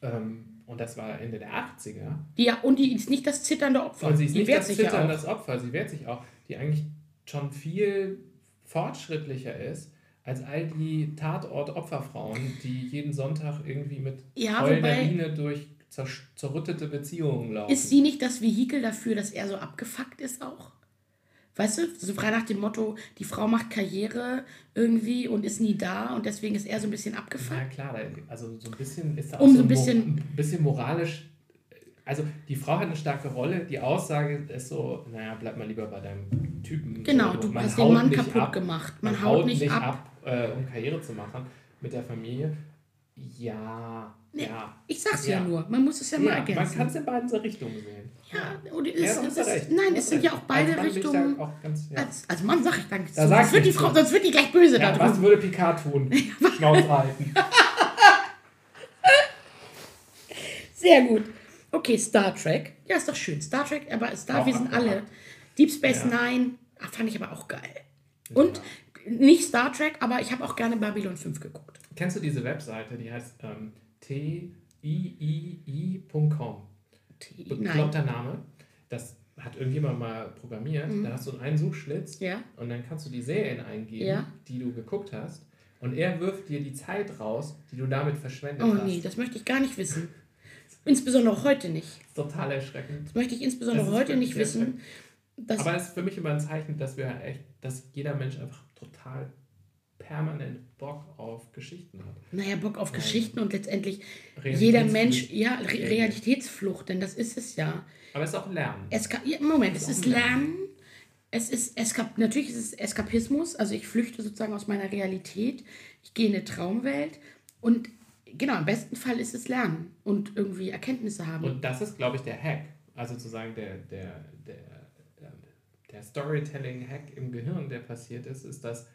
Ähm, und das war Ende der 80er. die, ja, und die ist nicht das zitternde Opfer. Und sie ist die nicht wehrt das sich Zittern, ja Opfer, sie wehrt sich auch, die eigentlich schon viel fortschrittlicher ist als all die Tatort-Opferfrauen, die jeden Sonntag irgendwie mit Ja, wobei- durch zer zerrüttete Beziehungen laufen. Ist sie nicht das Vehikel dafür, dass er so abgefuckt ist auch? Weißt du, so frei nach dem Motto, die Frau macht Karriere irgendwie und ist nie da und deswegen ist er so ein bisschen Na abgefuckt. klar, also so ein bisschen ist da Um auch so ein bisschen- ein bisschen moralisch. Also die Frau hat eine starke Rolle. Die Aussage ist so, naja, bleib mal lieber bei deinem Typen. Genau, So, du man hast den haut Mann kaputt ab. gemacht. Man, haut, nicht ab. äh, um Karriere zu machen mit der Familie. Ja, Nee, ja. Ich sag's ja, Ja. nur, man muss es ja, mal Ja, man ergänzen. kann es in beiden Richtungen sehen. ja, und es, Ja, es, es ist, nein, es sind ja auch beide Als Richtungen. Auch ganz, ja. Als, als Mann sag ich danke. Da sonst, wird die Frau, sonst wird die gleich böse Ja, da was würde Picard tun? Schnauze halten. Sehr gut. Okay, Star Trek. Ja, ist doch schön. Star Trek, aber Star, Auch wir sind alle. Deep Space. Nine ach, fand ich aber auch geil. Und nicht Star Trek, aber ich habe auch gerne Babylon 5 geguckt. Kennst du diese Webseite, die heißt ähm, tiii.com? Bekloppter Name. Das hat irgendjemand mal programmiert. Da hast du einen Suchschlitz Mhm. Ja. und dann kannst du die Serien eingeben, Ja. die du geguckt hast. Und er wirft dir die Zeit raus, die du damit verschwendet Oh hast. nee, das möchte ich gar nicht wissen. Insbesondere heute nicht. Total erschreckend. Das möchte ich insbesondere heute nicht wissen. Aber es ist für mich immer ein Zeichen, dass wir echt, dass jeder Mensch einfach total permanent Bock auf Geschichten hat. naja, Bock auf Geschichten und letztendlich jeder Mensch, ja, Re Realitätsflucht, denn das ist es ja. Aber es ist auch Lernen. Eska ja, Moment, es ist ist auch ein Lernen. Lernen. Es ist Eskap natürlich ist es Eskapismus, also ich flüchte sozusagen aus meiner Realität, ich gehe in eine Traumwelt und genau, im besten Fall ist es Lernen und irgendwie Erkenntnisse haben. Und das ist, glaube ich, der Hack. Also sozusagen der, der, der, der Storytelling-Hack im Gehirn, der passiert ist, ist, dass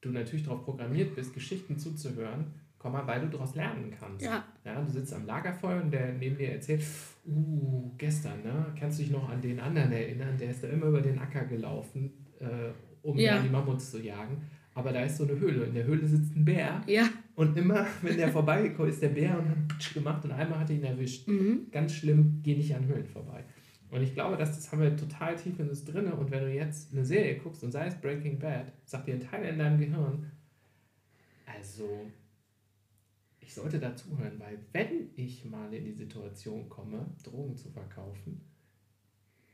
du natürlich darauf programmiert bist, Geschichten zuzuhören, weil du daraus lernen kannst. Ja. ja. Du sitzt am Lagerfeuer und der neben dir erzählt, uh, gestern, ne? Kannst du dich noch an den anderen erinnern? Der ist da immer über den Acker gelaufen, äh, um Ja. die Mammuts zu jagen. Aber da ist so eine Höhle. In der Höhle sitzt ein Bär. ja, Und immer, wenn der vorbeigekommen ist, der Bär und hat gemacht und einmal hat er ihn erwischt. Mhm. Ganz schlimm, geh nicht an Höhlen vorbei. Und ich glaube, dass das haben wir total tief in uns drin. Und wenn du jetzt eine Serie guckst und sei es Breaking Bad, sagt dir ein Teil in deinem Gehirn, also ich sollte dazuhören, weil wenn ich mal in die Situation komme, Drogen zu verkaufen,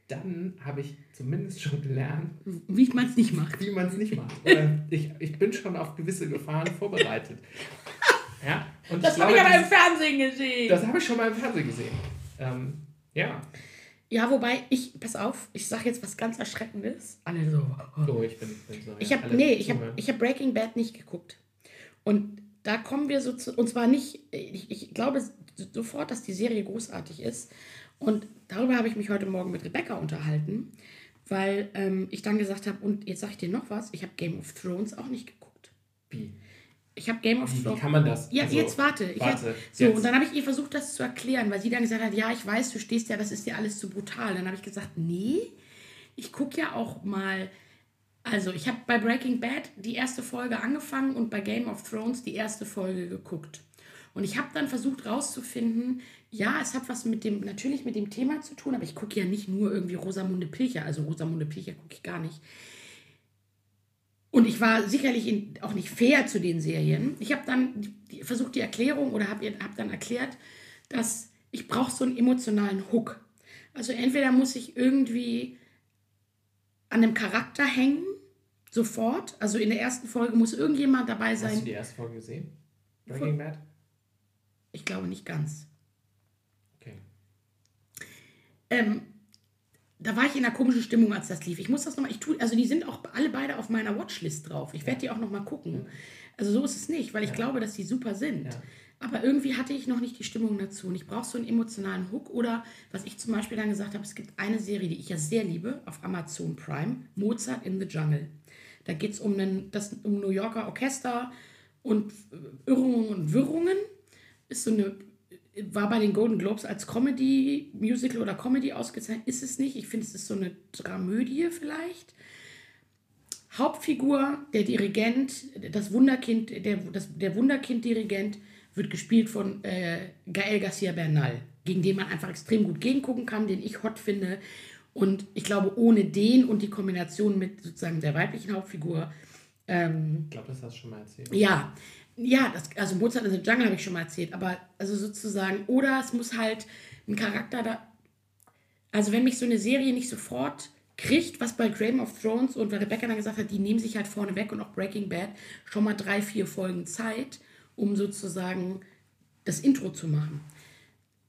dann habe ich zumindest schon gelernt, wie man es nicht macht. wie man es nicht macht. Ich, ich bin schon auf gewisse Gefahren vorbereitet. Ja, und Das habe ich aber im Fernsehen gesehen. das habe ich schon mal im Fernsehen gesehen. Ähm, ja, ja, wobei ich, pass auf, ich sage jetzt was ganz Erschreckendes. Alle so. oh. oh, ich bin, bin so. Ich ja, habe alle nee, ich habe ich hab Breaking Bad nicht geguckt. Und da kommen wir so zu, und zwar nicht, ich, ich glaube sofort, dass die Serie großartig ist. Und darüber habe ich mich heute Morgen mit Rebecca unterhalten, weil ähm, ich dann gesagt habe, und jetzt sage ich dir noch was, ich habe Game of Thrones auch nicht geguckt. Wie? Ich habe Game of Wie, wie Thrones. kann man das? Ja, Also, jetzt warte. Ich warte, hab, so, jetzt. und dann habe ich ihr versucht, das zu erklären, weil sie dann gesagt hat, ja, ich weiß, du stehst ja, das ist dir alles zu brutal. Dann habe ich gesagt, nee, ich gucke ja auch mal. Also, ich habe bei Breaking Bad die erste Folge angefangen und bei Game of Thrones die erste Folge geguckt. Und ich habe dann versucht rauszufinden, ja, es hat was mit dem, natürlich mit dem Thema zu tun, aber ich gucke ja nicht nur irgendwie Rosamunde Pilcher, also Rosamunde Pilcher gucke ich gar nicht. Und ich war sicherlich in, auch nicht fair zu den Serien. Ich habe dann die, versucht, die Erklärung oder habe hab dann erklärt, dass ich brauche so einen emotionalen Hook. Also entweder muss ich irgendwie an einem Charakter hängen, sofort. Also in der ersten Folge muss irgendjemand dabei Hast du sein. die erste Folge gesehen? Breaking Bad? Ich glaube nicht ganz. Okay. Ähm, da war ich in einer komischen Stimmung, als das lief. Ich muss das nochmal, ich tue, also die sind auch alle beide auf meiner Watchlist drauf. Ich werde die auch nochmal gucken. Also so ist es nicht, weil ich Ja. glaube, dass die super sind. Ja. Aber irgendwie hatte ich noch nicht die Stimmung dazu. Und ich brauche so einen emotionalen Hook. Oder was ich zum Beispiel dann gesagt habe, es gibt eine Serie, die ich ja sehr liebe, auf Amazon Prime, Mozart in the Jungle. Da geht es um, einen- das- um New Yorker Orchester und Irrungen und Wirrungen. Ist so eine, war bei den Golden Globes als Comedy, Musical oder Comedy ausgezeichnet. Ist es nicht. Ich finde, es ist so eine Dramödie vielleicht. Hauptfigur, der Dirigent, das Wunderkind, der, das, der Wunderkind-Dirigent wird gespielt von äh, Gael Garcia Bernal, gegen den man einfach extrem gut gegengucken kann, den ich hot finde. Und ich glaube, ohne den und die Kombination mit sozusagen der weiblichen Hauptfigur Ähm, Ich glaube, das hast du schon mal erzählt. ja, ja, das, also Mozart in the Jungle habe ich schon mal erzählt, aber also sozusagen, oder es muss halt ein Charakter da, also wenn mich so eine Serie nicht sofort kriegt, was bei Game of Thrones und weil Rebecca dann gesagt hat, die nehmen sich halt vorne weg und auch Breaking Bad schon mal drei, vier Folgen Zeit, um sozusagen das Intro zu machen.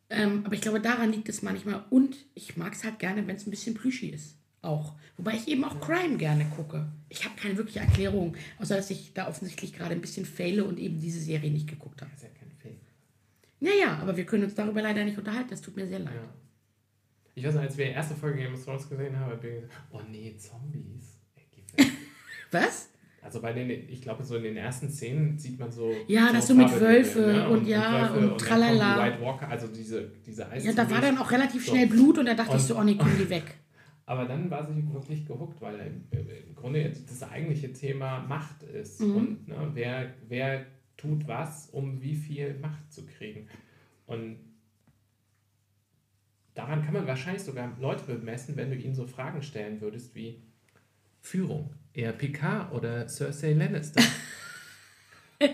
Ähm, aber ich glaube, daran liegt es manchmal. Und ich mag es halt gerne, wenn es ein bisschen plüschig ist. Auch. Wobei ich eben auch Crime gerne gucke. Ich habe keine wirkliche Erklärung, außer dass ich da offensichtlich gerade ein bisschen faile und eben diese Serie nicht geguckt habe. Das ist ja kein Fake. Naja, aber wir können uns darüber leider nicht unterhalten. Das tut mir sehr leid. Ja. Ich weiß noch, als wir die erste Folge Game of Thrones gesehen haben, habe ich gesagt, oh nee, Zombies. Was? Also bei den, ich glaube, so in den ersten Szenen sieht man so. Ja, das so mit Wölfe und ja, und dann kommen tralala. White Walker, also diese, diese Eis Ja, da war dann auch relativ So. schnell Blut und da dachte ich Und- so, oh nee, komm die weg. Aber dann war sie wirklich gehuckt, weil im, im Grunde jetzt das eigentliche Thema Macht ist. Mhm. Und ne, wer, wer tut was, um wie viel Macht zu kriegen. Und daran kann man wahrscheinlich sogar Leute bemessen, wenn du ihnen so Fragen stellen würdest wie Führung, eher Picard oder Cersei Lannister.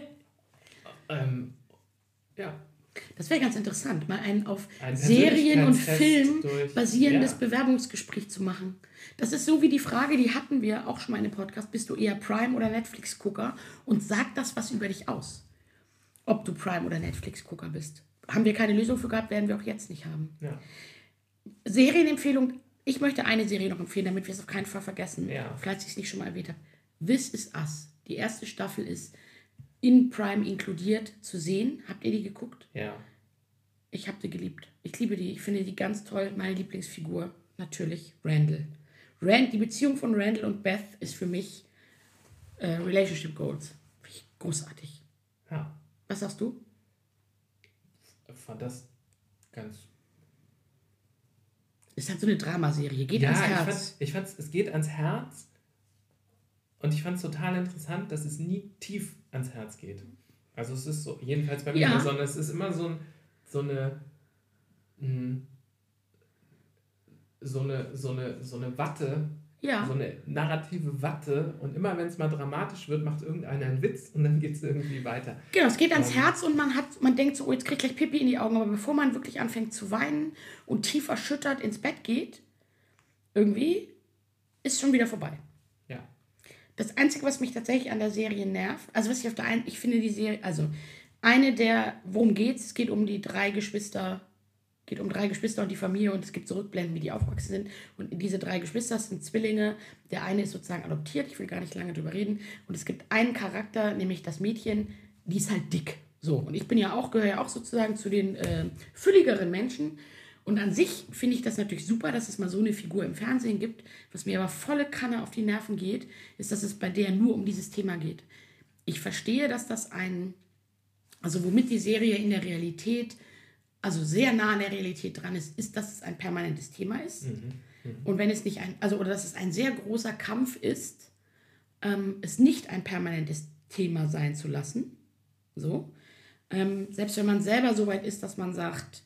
ähm, ja, Das wäre ganz interessant, mal ein auf Ein Serien und Film durch- basierendes ja. Bewerbungsgespräch zu machen. Das ist so wie die Frage, die hatten wir auch schon mal in dem Podcast, bist du eher Prime- oder Netflix-Gucker? Und sagt das was über dich aus, ob du Prime- oder Netflix-Gucker bist. Haben wir keine Lösung für gehabt, werden wir auch jetzt nicht haben. ja. Serienempfehlung, ich möchte eine Serie noch empfehlen, damit wir es auf keinen Fall vergessen, Ja. falls ich es nicht schon mal erwähnt habe. This is Us. Die erste Staffel ist in Prime inkludiert zu sehen. Habt ihr die geguckt? ja. Ich habe die geliebt. Ich liebe die. Ich finde die ganz toll. Meine Lieblingsfigur natürlich Randall. Rand, die Beziehung von Randall und Beth ist für mich äh, Relationship Goals. Ich großartig. ja. Was sagst du? fand das ganz. Ist halt so eine Dramaserie. Geht ja, ans ich Herz. fand, ich fand, es geht ans Herz. Und ich fand es total interessant, dass es nie tief ans Herz geht. Also es ist so, jedenfalls bei mir, Ja. sondern es ist immer so, ein, so eine. mh, So eine, so eine, so eine Watte, ja. so eine narrative Watte und immer wenn es mal dramatisch wird, macht irgendeiner einen Witz und dann geht es irgendwie weiter. Genau, es geht ans Ähm. Herz und man hat, man denkt so, oh, jetzt krieg ich gleich Pipi in die Augen, aber bevor man wirklich anfängt zu weinen und tief erschüttert ins Bett geht, irgendwie ist schon wieder vorbei. Das Einzige, was mich tatsächlich an der Serie nervt, also was ich auf der einen, ich finde die Serie, also eine der, worum geht's? Es geht um die drei Geschwister, geht um drei Geschwister und die Familie und es gibt so Rückblenden, wie die aufgewachsen sind. Und diese drei Geschwister sind Zwillinge. Der eine ist sozusagen adoptiert, ich will gar nicht lange drüber reden. Und es gibt einen Charakter, nämlich das Mädchen, die ist halt dick. So, und ich bin ja auch, gehöre ja auch sozusagen zu den äh, fülligeren Menschen. Und an sich finde ich das natürlich super, dass es mal so eine Figur im Fernsehen gibt. Was mir aber volle Kanne auf die Nerven geht, ist, dass es bei der nur um dieses Thema geht. Ich verstehe, dass das ein, also womit die Serie in der Realität, also sehr nah an der Realität dran ist, ist, dass es ein permanentes Thema ist. Und wenn es nicht ein, also oder dass es ein sehr großer Kampf ist, ähm, es nicht ein permanentes Thema sein zu lassen. So. Ähm, selbst wenn man selber so weit ist, dass man sagt,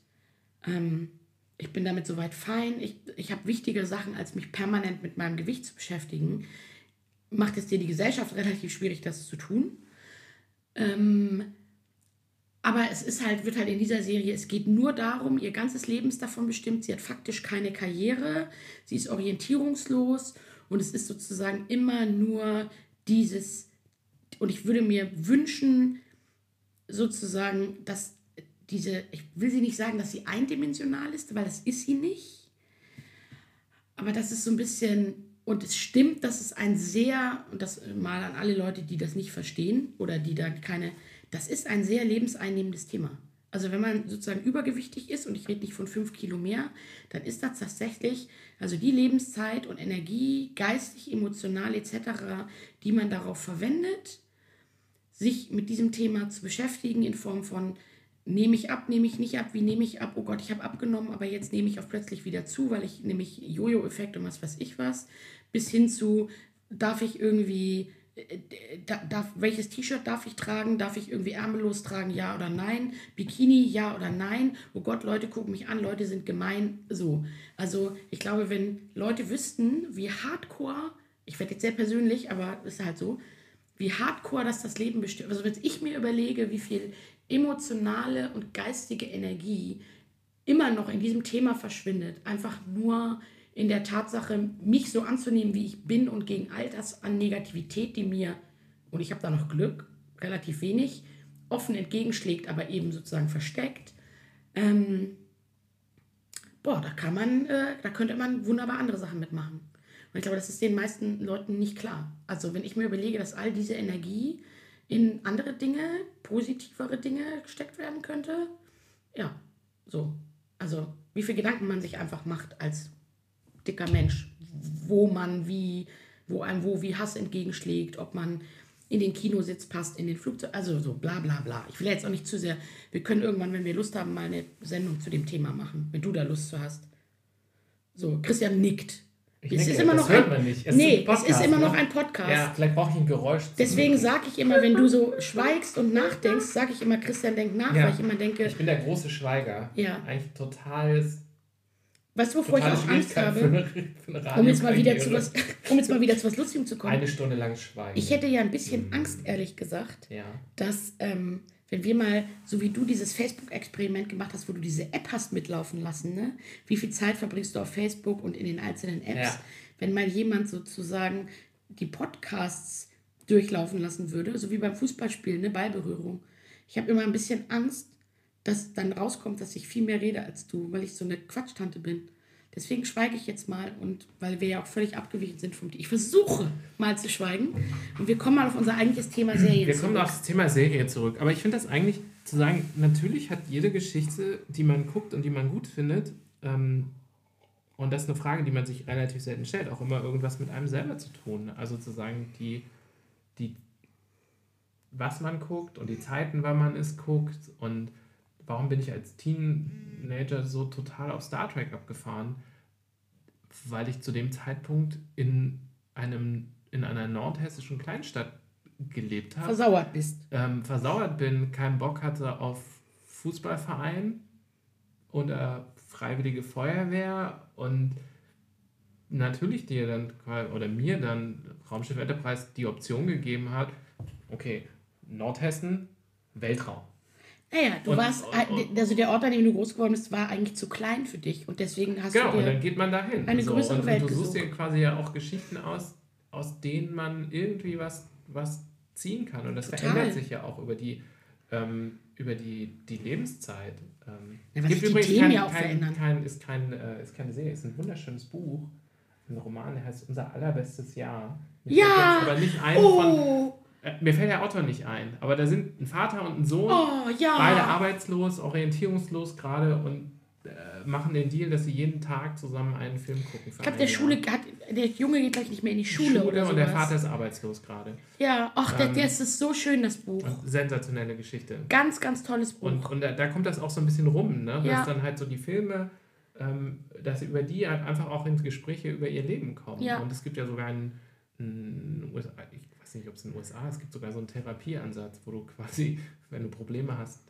ähm, ich bin damit soweit fein, ich, ich habe wichtige Sachen, als mich permanent mit meinem Gewicht zu beschäftigen, macht es dir die Gesellschaft relativ schwierig, das zu tun. Ähm, aber es ist halt, wird halt in dieser Serie, es geht nur darum, ihr ganzes Leben ist davon bestimmt, sie hat faktisch keine Karriere, sie ist orientierungslos und es ist sozusagen immer nur dieses, und ich würde mir wünschen, sozusagen, dass diese, ich will sie nicht sagen, dass sie eindimensional ist, weil das ist sie nicht. Aber das ist so ein bisschen, und es stimmt, dass es ein sehr, und das mal an alle Leute, die das nicht verstehen oder die da keine, das ist ein sehr lebenseinnehmendes Thema. Also wenn man sozusagen übergewichtig ist, und ich rede nicht von fünf Kilo mehr, dann ist das tatsächlich, also die Lebenszeit und Energie, geistig, emotional etc., die man darauf verwendet, sich mit diesem Thema zu beschäftigen in Form von, nehme ich ab, nehme ich nicht ab, wie nehme ich ab, oh Gott, ich habe abgenommen, aber jetzt nehme ich auch plötzlich wieder zu, weil ich nämlich Jojo-Effekt und was weiß ich was, bis hin zu, darf ich irgendwie, äh, da- darf, welches T-Shirt darf ich tragen, darf ich irgendwie ärmellos tragen, ja oder nein, Bikini, ja oder nein, oh Gott, Leute gucken mich an, Leute sind gemein, so. Also ich glaube, wenn Leute wüssten, wie hardcore, ich werde jetzt sehr persönlich, aber ist halt so, wie hardcore das das Leben bestimmt. Also wenn ich mir überlege, wie viel emotionale und geistige Energie immer noch in diesem Thema verschwindet, einfach nur in der Tatsache, mich so anzunehmen, wie ich bin und gegen all das an Negativität, die mir, und ich habe da noch Glück, relativ wenig, offen entgegenschlägt, aber eben sozusagen versteckt. Ähm, boah, da kann man, äh, da könnte man wunderbar andere Sachen mitmachen. Und ich glaube, das ist den meisten Leuten nicht klar. Also wenn ich mir überlege, dass all diese Energie in andere Dinge, positivere Dinge gesteckt werden könnte, ja, so. Also wie viel Gedanken man sich einfach macht als dicker Mensch, wo man wie, wo einem wo wie Hass entgegenschlägt, ob man in den Kinositz passt, in den Flugzeug, also so bla bla bla. Ich will jetzt auch nicht zu sehr, wir können irgendwann, wenn wir Lust haben, mal eine Sendung zu dem Thema machen, wenn du da Lust zu hast. So, Christian nickt. Ich es denke, ist immer das noch hört ein, man nicht. Es nee, ist ein es ist Podcast, immer ne? noch ein Podcast. Ja, vielleicht brauche ich ein Geräusch. Deswegen sage ich immer, wenn du so schweigst und nachdenkst, sage ich immer, Christian denkt nach, Ja. weil ich immer denke, Ich bin der große Schweiger. Ja. Eigentlich total. weißt du, wovor ich auch Angst habe? Für eine, für eine Um jetzt, mal wieder zu was, um jetzt mal wieder zu was Lustigem zu kommen. Eine Stunde lang schweigen. Ich hätte ja ein bisschen Angst, ehrlich gesagt, Ja. dass, ähm, wenn wir mal, so wie du dieses Facebook-Experiment gemacht hast, wo du diese App hast mitlaufen lassen, ne? wie viel Zeit verbringst du auf Facebook und in den einzelnen Apps, Ja. wenn mal jemand sozusagen die Podcasts durchlaufen lassen würde, so wie beim Fußballspielen, ne? Ballberührung. Ich habe immer ein bisschen Angst, dass dann rauskommt, dass ich viel mehr rede als du, weil ich so eine Quatschtante bin. Deswegen schweige ich jetzt mal und weil wir ja auch völlig abgewichen sind vom Ich versuche mal zu schweigen und wir kommen mal auf unser eigentliches Thema Serien Wir kommen zurück. aufs Thema Serie zurück. Aber ich finde das eigentlich zu sagen, natürlich hat jede Geschichte, die man guckt und die man gut findet, ähm, und das ist eine Frage, die man sich relativ selten stellt, auch immer irgendwas mit einem selber zu tun. Also zu sagen, die, die, was man guckt und die Zeiten, wann man es guckt und warum bin ich als Teenager so total auf Star Trek abgefahren? Weil ich zu dem Zeitpunkt in einem in einer nordhessischen Kleinstadt gelebt habe Versauert bist. ähm, versauert bin, keinen Bock hatte auf Fußballverein oder Freiwillige Feuerwehr und natürlich dir dann oder mir dann Raumschiff Enterprise die Option gegeben hat, okay, Nordhessen, Weltraum. Naja, du Und- warst, und- also der Ort, an dem du groß geworden bist, war eigentlich zu klein für dich und deswegen hast Genau, du und dir dann geht man dahin. eine größere und, Welt und du suchst dir quasi ja auch Geschichten aus, aus denen man irgendwie was, was ziehen kann. Und das Total. verändert sich ja auch über die, ähm, über die, die Lebenszeit. Ähm, Ja, gibt übrigens Themen kein, ja auch kein, verändern. Kein, ist, kein, äh, ist keine Serie, ist ein wunderschönes Buch. Ein Roman, der heißt Unser allerbestes Jahr. Mir Ja! aber nicht ein von. Oh, Äh, mir fällt der Autor nicht ein, aber da sind ein Vater und ein Sohn. oh ja. Beide arbeitslos, orientierungslos gerade und äh, machen den Deal, dass sie jeden Tag zusammen einen Film gucken. ich glaube, der Schule hat, der Junge geht gleich nicht mehr in die Schule, Schule, oder und der. Vater ist arbeitslos gerade. Ja, ach, der, Ähm, der ist das so schön, das Buch. Sensationelle Geschichte. Ganz, ganz tolles Buch. Und, und da, da kommt das auch so ein bisschen rum, ne? Ja. dass dann halt so die Filme, ähm, dass über die halt einfach auch ins Gespräche über ihr Leben kommen. Ja. Und es gibt ja sogar einen, einen USA, ich weiß nicht, ob es in den USA ist, es gibt sogar so einen Therapieansatz, wo du quasi, wenn du Probleme hast,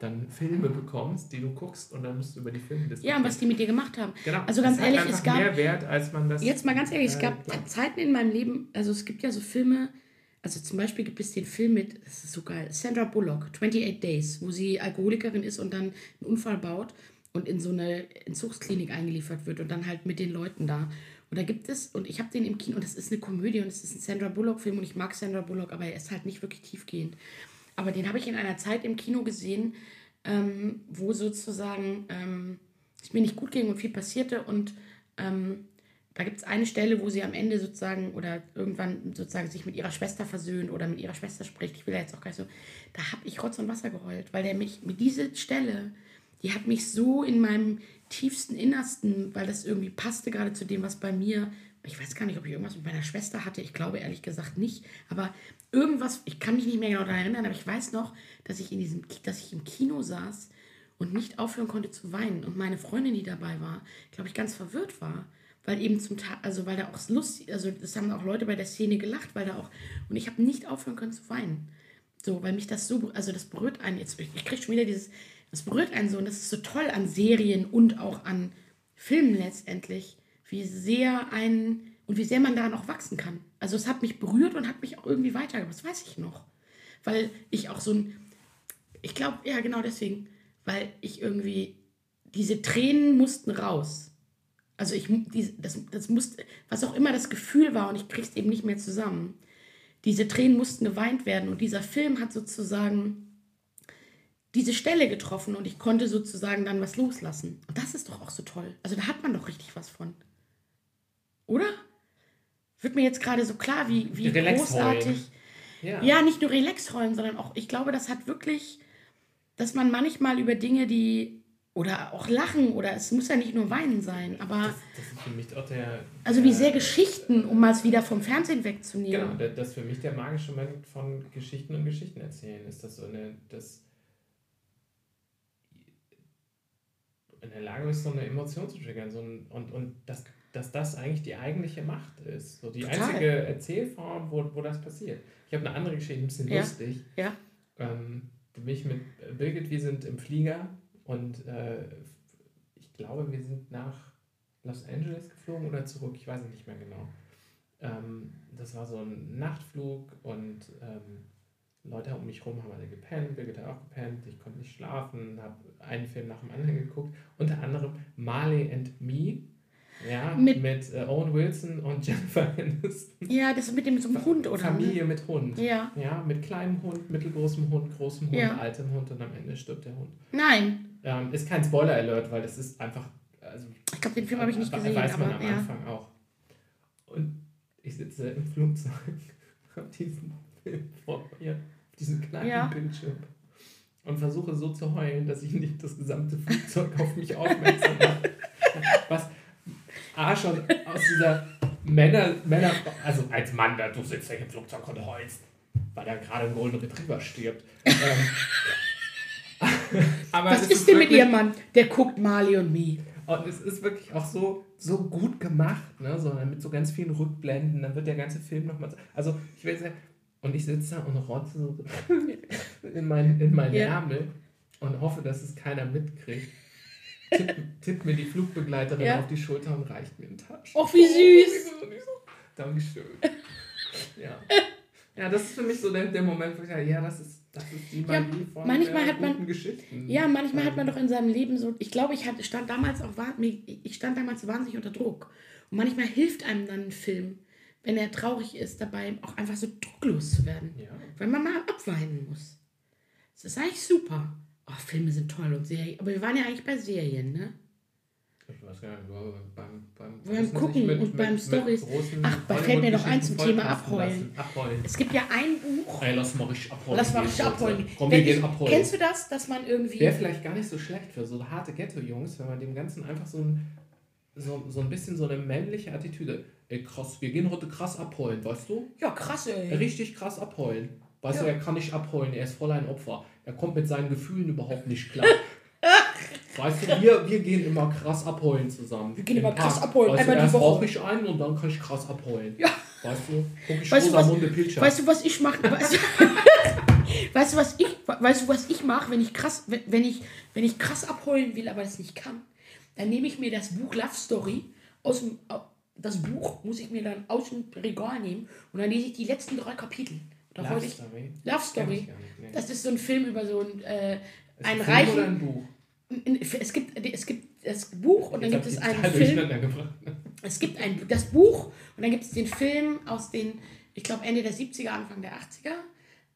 dann Filme bekommst, die du guckst und dann musst du über die Filme ja, diskutieren. und was die mit dir gemacht haben. Genau. Also ganz Es hat ehrlich, es gab- mehr Wert, als man das. Jetzt mal ganz ehrlich, es äh, gab glaubt. Zeiten in meinem Leben, also es gibt ja so Filme, also zum Beispiel gibt es den Film mit, das ist so geil, Sandra Bullock, 28 Days, wo sie Alkoholikerin ist und dann einen Unfall baut und in so eine Entzugsklinik eingeliefert wird und dann halt mit den Leuten da. Und da gibt es, und ich habe den im Kino, und das ist eine Komödie und es ist ein Sandra Bullock-Film und ich mag Sandra Bullock, aber er ist halt nicht wirklich tiefgehend. Aber den habe ich in einer Zeit im Kino gesehen, ähm, wo sozusagen ähm, es mir nicht gut ging und viel passierte und ähm, da gibt es eine Stelle, wo sie am Ende sozusagen oder irgendwann sozusagen sich mit ihrer Schwester versöhnt oder mit ihrer Schwester spricht. Ich will da jetzt auch gar nicht so. Da habe ich Rotz und Wasser geheult, weil der mich mit dieser Stelle, die hat mich so in meinem tiefsten Innersten, weil das irgendwie passte gerade zu dem, was bei mir. Ich weiß gar nicht, ob ich irgendwas mit meiner Schwester hatte. Ich glaube ehrlich gesagt nicht. Aber irgendwas, ich kann mich nicht mehr genau daran erinnern, aber ich weiß noch, dass ich in diesem, dass ich im Kino saß und nicht aufhören konnte zu weinen. Und meine Freundin, die dabei war, glaube ich, ganz verwirrt war. Weil eben zum Tag, also weil da auch lustig, also das haben auch Leute bei der Szene gelacht, weil da auch, und ich habe nicht aufhören können zu weinen. So, weil mich das so, also das berührt einen jetzt, ich kriege schon wieder dieses, das berührt einen so und das ist so toll an Serien und auch an Filmen letztendlich, wie sehr ein und wie sehr man da noch wachsen kann. Also es hat mich berührt und hat mich auch irgendwie weitergebracht. Das weiß ich noch. Weil ich auch so ein, ich glaube, ja genau deswegen, weil ich irgendwie, diese Tränen mussten raus. Also ich, die, das, das musste, was auch immer das Gefühl war und ich krieg's eben nicht mehr zusammen. Diese Tränen mussten geweint werden und dieser Film hat sozusagen diese Stelle getroffen und ich konnte sozusagen dann was loslassen. Und das ist doch auch so toll. Also da hat man doch richtig was von. Oder? Wird mir jetzt gerade so klar, wie, wie großartig. Ja. Ja, nicht nur Relax heulen, sondern auch, ich glaube, das hat wirklich, dass man manchmal über Dinge, die, oder auch lachen, oder es muss ja nicht nur weinen sein, aber, Das, das ist für mich auch der. also wie sehr Geschichten, um mal es wieder vom Fernsehen Genau, wegzunehmen. da- das ist für mich der magische Moment von Geschichten und Geschichten erzählen. Ist das so eine, das in der Lage bist, so eine Emotion zu triggern. So ein, und und dass, dass das eigentlich die eigentliche Macht ist. So die Total. einzige Erzählform, wo, wo das passiert. Ich habe eine andere Geschichte, ein bisschen Ja. lustig. Ja. Ähm, mich mit Birgit, wir sind im Flieger und äh, ich glaube, wir sind nach Los Angeles geflogen oder zurück, ich weiß es nicht mehr genau. Ähm, das war so ein Nachtflug und ähm, Leute um mich rum haben alle gepennt, Birgit hat auch gepennt, ich konnte nicht schlafen, habe einen Film nach dem anderen geguckt, unter anderem Marley and Me, ja, Mit- mit, äh, Owen Wilson und Jennifer Aniston. Ja, das ist mit dem so einem Hund, oder? Familie mit Hund. Ja. Ja, mit kleinem Hund, mittelgroßem Hund, großem Hund, Ja. altem Hund und am Ende stirbt der Hund. Nein, Ähm, ist kein Spoiler-Alert, weil das ist einfach. Also, ich glaube, den Film habe ich nicht we- gesehen, Weiß man aber am ja. Anfang auch. Und ich sitze im Flugzeug, habe diesen Film vor mir, diesen kleinen Ja. Bildschirm und versuche so zu heulen, dass ich nicht das gesamte Flugzeug auf mich aufmerksam mache. Was A schon aus dieser Männer, Männer, also als Mann, da du sitzt ja im Flugzeug und heulst, weil da gerade ein Golden Retriever stirbt. ähm, Was ist denn mit ihrem Mann? Der guckt Marley und Me. und es ist wirklich auch so, so gut gemacht, ne? sondern mit so ganz vielen Rückblenden, dann wird der ganze Film nochmal. Also, ich will sagen, und ich sitze da und rotze so in meinen in mein Ja. Ärmel und hoffe, dass es keiner mitkriegt. Tippt tipp mir die Flugbegleiterin Ja. auf die Schulter und reicht mir einen Touch. Och, wie süß. Dankeschön. Ja. ja, das ist für mich so der, der Moment, wo ich sage, ja, das ist, das ist die Ja, Magie von manchmal äh, hat man- guten Geschichten. Ja, manchmal hat Ähm, man doch in seinem Leben so, ich glaube, ich stand damals auch, ich stand damals wahnsinnig unter Druck. Und manchmal hilft einem dann ein Film, wenn er traurig ist, dabei auch einfach so drucklos zu werden. Ja. Weil man mal abweinen muss. Das ist eigentlich super. Oh, Filme sind toll und Serien. Aber wir waren ja eigentlich bei Serien, ne? Ich weiß gar nicht, beim, beim, Beim Gucken nicht, und beim Stories. Ach, da fällt mir noch ein zum Thema Abheulen. Abheulen. Es gibt ja ein Buch. Ey, lass mal richtig abheulen. Lass mal richtig abholen. Komm, wir gehen abheulen. Kennst du das, dass man irgendwie. Wäre vielleicht gar nicht so schlecht für so harte Ghetto-Jungs, wenn man dem Ganzen einfach so ein, so, so ein bisschen so eine männliche Attitüde. Ey, krass, wir gehen heute krass abheulen, weißt du? ja, krass, ey. Richtig krass abheulen. Weißt Ja. du, er kann nicht abheulen, er ist voll ein Opfer. Er kommt mit seinen Gefühlen überhaupt nicht klar. weißt du, wir, wir gehen immer krass abheulen zusammen. Wir gehen Im immer krass Park. abheulen, Weißt du, einmal die erst Woche. rauche ich ein und dann kann ich krass abheulen. Ja. Weißt du, guck ich Weißt du, was-. Weißt du, was ich mache? Weißt du, weißt du, was ich, weißt du, was ich mache, wenn ich krass, wenn, wenn ich, wenn ich krass abheulen will, aber das nicht kann? Dann nehme ich mir das Buch Love Story aus dem, das Buch muss ich mir dann aus dem Regal nehmen und dann lese ich die letzten drei Kapitel. Da Love ich, Story. Love Story. nee. Das ist so ein Film über so ein, äh, ein reichen. oder ein Buch? Es gibt, es gibt das Buch und dann gibt es einen Film. Es gibt ein, das Buch und dann gibt es den Film aus den, ich glaube, Ende der 70er, Anfang der 80er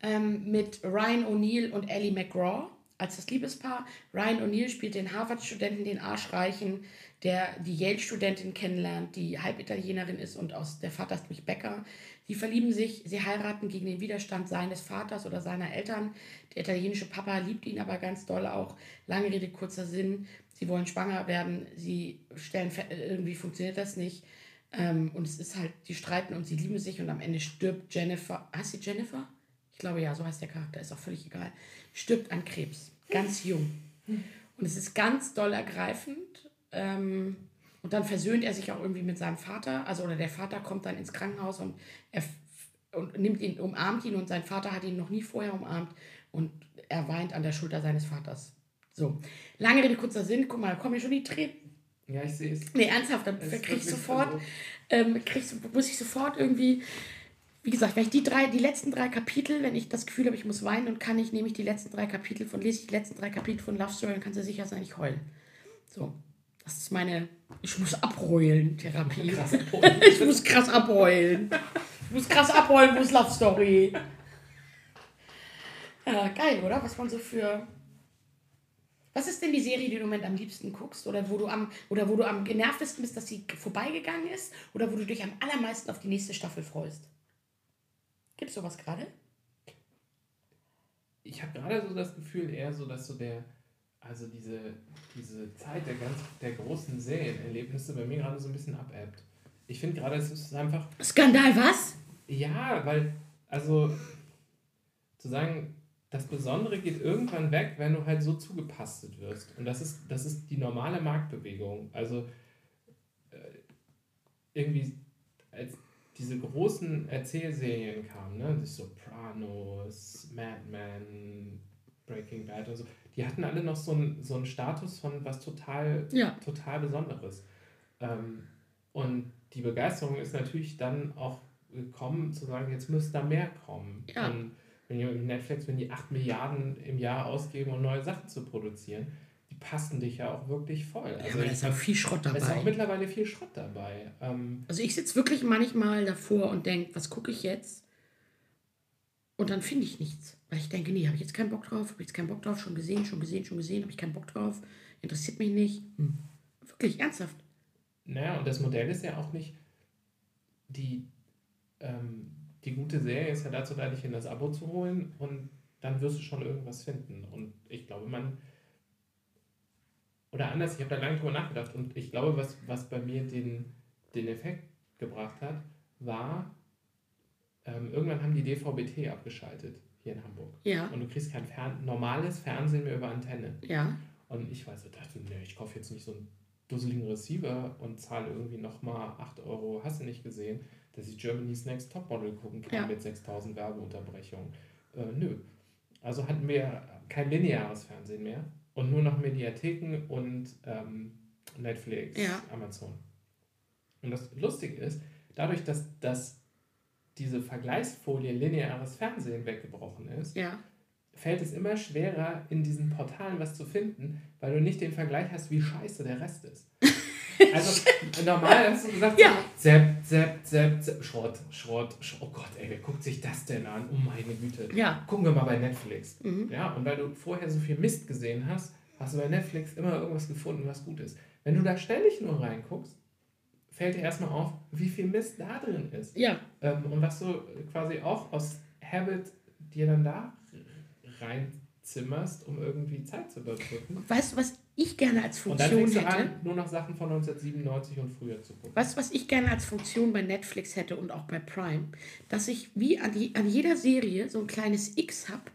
ähm, mit Ryan O'Neill und Ellie McGraw als das Liebespaar. Ryan O'Neill spielt den Harvard-Studenten, den Arschreichen, der die Yale-Studentin kennenlernt, die Halbitalienerin ist und aus der Vater ist nämlich Bäcker. Sie verlieben sich, sie heiraten gegen den Widerstand seines Vaters oder seiner Eltern. Der italienische Papa liebt ihn aber ganz doll auch. Lange Rede, kurzer Sinn. Sie wollen schwanger werden, sie stellen fe- irgendwie funktioniert das nicht. Ähm, und es ist halt, die streiten und sie lieben sich und am Ende stirbt Jennifer. Heißt sie Jennifer? Ich glaube ja, so heißt der Charakter, ist auch völlig egal. Stirbt an Krebs, ganz jung. Und es ist ganz doll ergreifend. Ähm, und dann versöhnt er sich auch irgendwie mit seinem Vater. Also, oder der Vater kommt dann ins Krankenhaus und er und nimmt ihn, umarmt ihn und sein Vater hat ihn noch nie vorher umarmt und er weint an der Schulter seines Vaters. So, lange Rede, kurzer Sinn, guck mal, da kommen mir schon die Tränen. Ja, ich sehe es. Nee, ernsthaft, dann ist krieg ich sofort, so. ähm, krieg, muss ich sofort irgendwie, wie gesagt, wenn ich die drei, die letzten drei Kapitel, wenn ich das Gefühl habe, ich muss weinen und kann ich, nehme ich die letzten drei Kapitel von, lese ich die letzten drei Kapitel von Love Story, dann kannst du sicher sein, ich heulen. So. Das ist meine, ich muss abheulen, Therapie. Krass abheulen. ich muss krass abheulen. Ich muss krass abheulen, wo ist Love Story? Ja, geil, oder? Was man so für. Was ist denn die Serie, die du im Moment am liebsten guckst? Oder wo du am, oder wo du am genervtesten bist, dass sie vorbeigegangen ist? Oder wo du dich am allermeisten auf die nächste Staffel freust? Gibt es sowas gerade? Ich habe gerade so das Gefühl, eher so, dass so der, also diese, diese Zeit der ganz, der großen Serienerlebnisse bei mir gerade so ein bisschen abebbt. Ich finde gerade, es ist einfach, Skandal, was? ja, weil, also, zu sagen, das Besondere geht irgendwann weg, wenn du halt so zugepastet wirst. Und das ist, das ist die normale Marktbewegung. Also, äh, irgendwie, als diese großen Erzählserien kamen, ne, die Sopranos, Mad Men, Breaking Bad und so, die hatten alle noch so einen, so einen Status von was total, Ja. total Besonderes. Ähm, und die Begeisterung ist natürlich dann auch gekommen, zu sagen, jetzt müsste da mehr kommen. Ja. Und wenn Netflix, wenn die 8 Milliarden im Jahr ausgeben, um neue Sachen zu produzieren, die passen dich ja auch wirklich voll. Ja, Also aber da ist auch viel Schrott es ist auch dabei. mittlerweile viel Schrott dabei. Ähm, Also ich sitze wirklich manchmal davor und denke, was gucke ich jetzt? Und dann finde ich nichts. Weil ich denke, nee, habe ich jetzt keinen Bock drauf, habe ich jetzt keinen Bock drauf, schon gesehen, schon gesehen, schon gesehen, habe ich keinen Bock drauf, interessiert mich nicht. Hm. Wirklich, ernsthaft. naja, und das Modell ist ja auch nicht, die, ähm, die gute Serie ist ja dazu da, dich in das Abo zu holen und dann wirst du schon irgendwas finden. Und ich glaube, man, oder anders, ich habe da lange drüber nachgedacht und ich glaube, was, was bei mir den, den Effekt gebracht hat, war, ähm, irgendwann haben die DVB-T abgeschaltet hier in Hamburg. Ja, Und du kriegst kein Fern normales Fernsehen mehr über Antenne. ja. Und ich weiß, so dachte, nee, ich kaufe jetzt nicht so einen dusseligen Receiver und zahle irgendwie nochmal 8 Euro, hast du nicht gesehen, dass ich Germany's Next Topmodel gucken kann Ja. mit 6000 Werbeunterbrechungen. Äh, nö. Also hatten wir kein lineares Fernsehen mehr und nur noch Mediatheken und ähm, Netflix, Ja. Amazon. Und das Lustige ist, dadurch, dass, dass diese Vergleichsfolie lineares Fernsehen weggebrochen ist, Ja, fällt es immer schwerer, in diesen Portalen was zu finden, weil du nicht den Vergleich hast, wie scheiße der Rest ist. Also normal hast du gesagt, Ja. Sepp, Sepp, Sepp, Sepp, Schrott, Schrott, Schrott, oh Gott, ey, wer guckt sich das denn an? Oh meine Güte. ja. Gucken wir mal bei Netflix. Mhm. Ja, und weil du vorher so viel Mist gesehen hast, hast du bei Netflix immer irgendwas gefunden, was gut ist. Wenn du da ständig nur reinguckst, fällt dir erstmal auf, wie viel Mist da drin ist. Ja, Ähm, und was du quasi auch aus Habit dir dann da reinzimmerst, um irgendwie Zeit zu überbrücken. weißt du, was ich gerne als Und dann Funktion fängst du hätte? an, nur noch Sachen von 1997 und früher zu gucken. Du, was ich gerne als Funktion bei Netflix hätte und auch bei Prime? Dass ich wie an, die, an jeder Serie so ein kleines X habe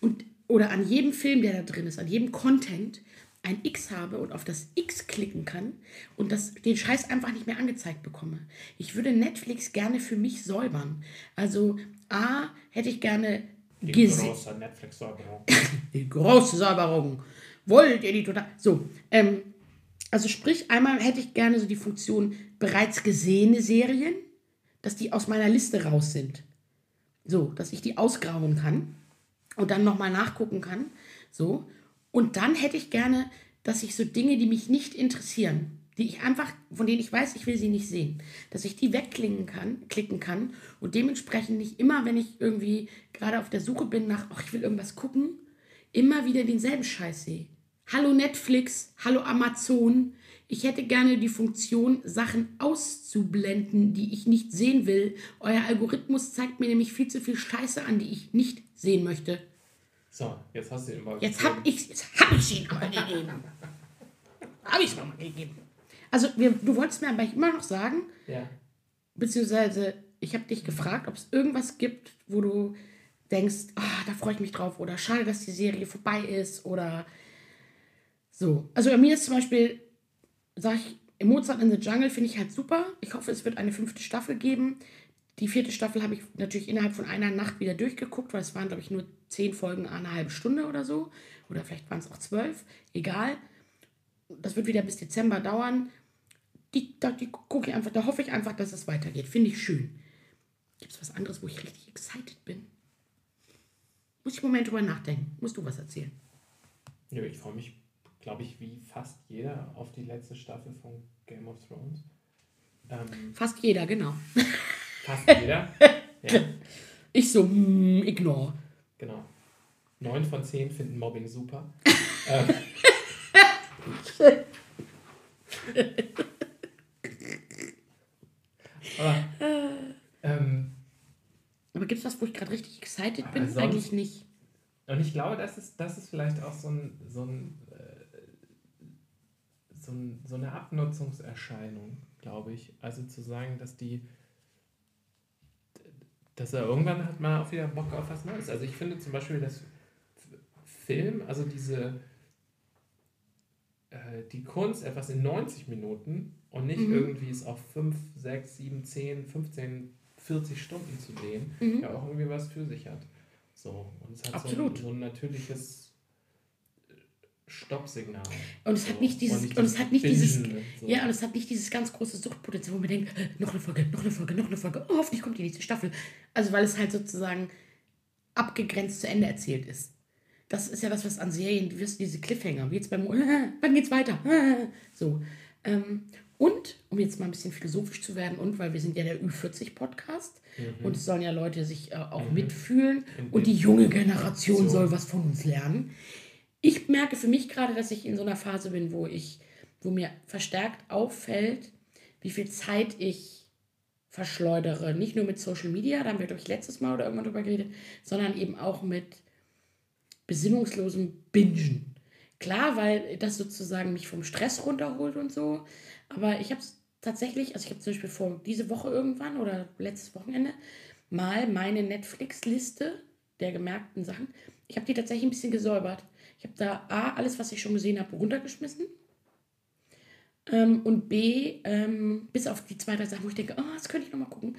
und oder an jedem Film, der da drin ist, an jedem Content ein X habe und auf das X klicken kann und das, den Scheiß einfach nicht mehr angezeigt bekomme. Ich würde Netflix gerne für mich säubern. Also A, hätte ich gerne Die gesehen. große Netflix-Säuberung. Die große Säuberung. Wollt ihr die total. So, ähm, also sprich, einmal hätte ich gerne so die Funktion bereits gesehene Serien, dass die aus meiner Liste raus sind. So, dass ich die ausgrauen kann und dann nochmal nachgucken kann. So. Und dann hätte ich gerne, dass ich so Dinge, die mich nicht interessieren, die ich einfach, von denen ich weiß, ich will sie nicht sehen, dass ich die wegklicken kann, klicken kann und dementsprechend nicht immer, wenn ich irgendwie gerade auf der Suche bin nach, ach, ich will irgendwas gucken, immer wieder denselben Scheiß sehe. Hallo Netflix, hallo Amazon. Ich hätte gerne die Funktion, Sachen auszublenden, die ich nicht sehen will. Euer Algorithmus zeigt mir nämlich viel zu viel Scheiße an, die ich nicht sehen möchte. So, jetzt hast du ihn mal Jetzt hab ich jetzt hab ich ihn aber gegeben. Hab ich nochmal gegeben. Also, wir, du wolltest mir aber immer noch sagen, Ja. beziehungsweise ich habe dich gefragt, ob es irgendwas gibt, wo du denkst, ah, da freue ich mich drauf oder schade, dass die Serie vorbei ist oder so. Also bei mir ist zum Beispiel, sag ich, Mozart in the Jungle finde ich halt super. Ich hoffe, es wird eine fünfte Staffel geben. Die vierte Staffel habe ich natürlich innerhalb von einer Nacht wieder durchgeguckt, weil es waren, glaube ich, nur zehn Folgen eine halbe Stunde oder so. Oder vielleicht waren es auch zwölf. Egal. das wird wieder bis Dezember dauern. Die, da, die gucke ich einfach, da hoffe ich einfach, dass es weitergeht. Finde ich schön. Gibt es was anderes, wo ich richtig excited bin? Muss ich einen Moment drüber nachdenken. Musst du was erzählen? Nö, ich freue mich, glaube ich, wie fast jeder auf die letzte Staffel von Game of Thrones. Ähm, Fast jeder, genau. fast jeder. ja, Ich so, mm, ignore. genau. Neun von zehn finden Mobbing super. ähm, aber, ähm, Aber gibt es was, wo ich gerade richtig excited bin? Eigentlich nicht. Und ich glaube, das ist, das ist vielleicht auch so, ein, so, ein, so, ein, so eine Abnutzungserscheinung, glaube ich. Also zu sagen, dass die, dass er irgendwann hat man auch wieder Bock auf was Neues. Also ich finde zum Beispiel, dass Film, also diese, äh, die Kunst, etwas in 90 Minuten und nicht Mhm. irgendwie es auf 5, 6, 7, 10, 15, 40 Stunden zu drehen, Mhm. ja auch irgendwie was für sich hat. So, und es hat Absolut. So, ein, so ein natürliches Stoppsignal. Und es so. hat nicht dieses, und, dieses es hat nicht dieses, so. ja, und es hat nicht dieses ganz große Suchtpotenzial, wo man denkt, äh, noch eine Folge, noch eine Folge, noch eine Folge, oh, hoffentlich kommt die nächste Staffel. Also weil es halt sozusagen abgegrenzt zu Ende erzählt ist. Das ist ja das, was an Serien, du wirst diese Cliffhanger, wie jetzt beim, wann geht's weiter? So. Ähm, und, um jetzt mal ein bisschen philosophisch zu werden, und weil wir sind ja der Ü40-Podcast Mhm. und es sollen ja Leute sich äh, auch mitfühlen In und die junge Generation So. soll was von uns lernen. Ich merke für mich gerade, dass ich in so einer Phase bin, wo ich, wo mir verstärkt auffällt, wie viel Zeit ich verschleudere. Nicht nur mit Social Media, da haben wir, glaube ich, letztes Mal oder irgendwann drüber geredet, sondern eben auch mit besinnungslosem Bingen. Klar, weil das sozusagen mich vom Stress runterholt und so. Aber ich habe es tatsächlich, also ich habe zum Beispiel vor diese Woche irgendwann oder letztes Wochenende mal meine Netflix-Liste der gemerkten Sachen, ich habe die tatsächlich ein bisschen gesäubert. Ich habe da A, alles, was ich schon gesehen habe, runtergeschmissen. Ähm, und B, ähm, bis auf die zwei, drei Sachen, wo ich denke, oh, das könnte ich nochmal gucken.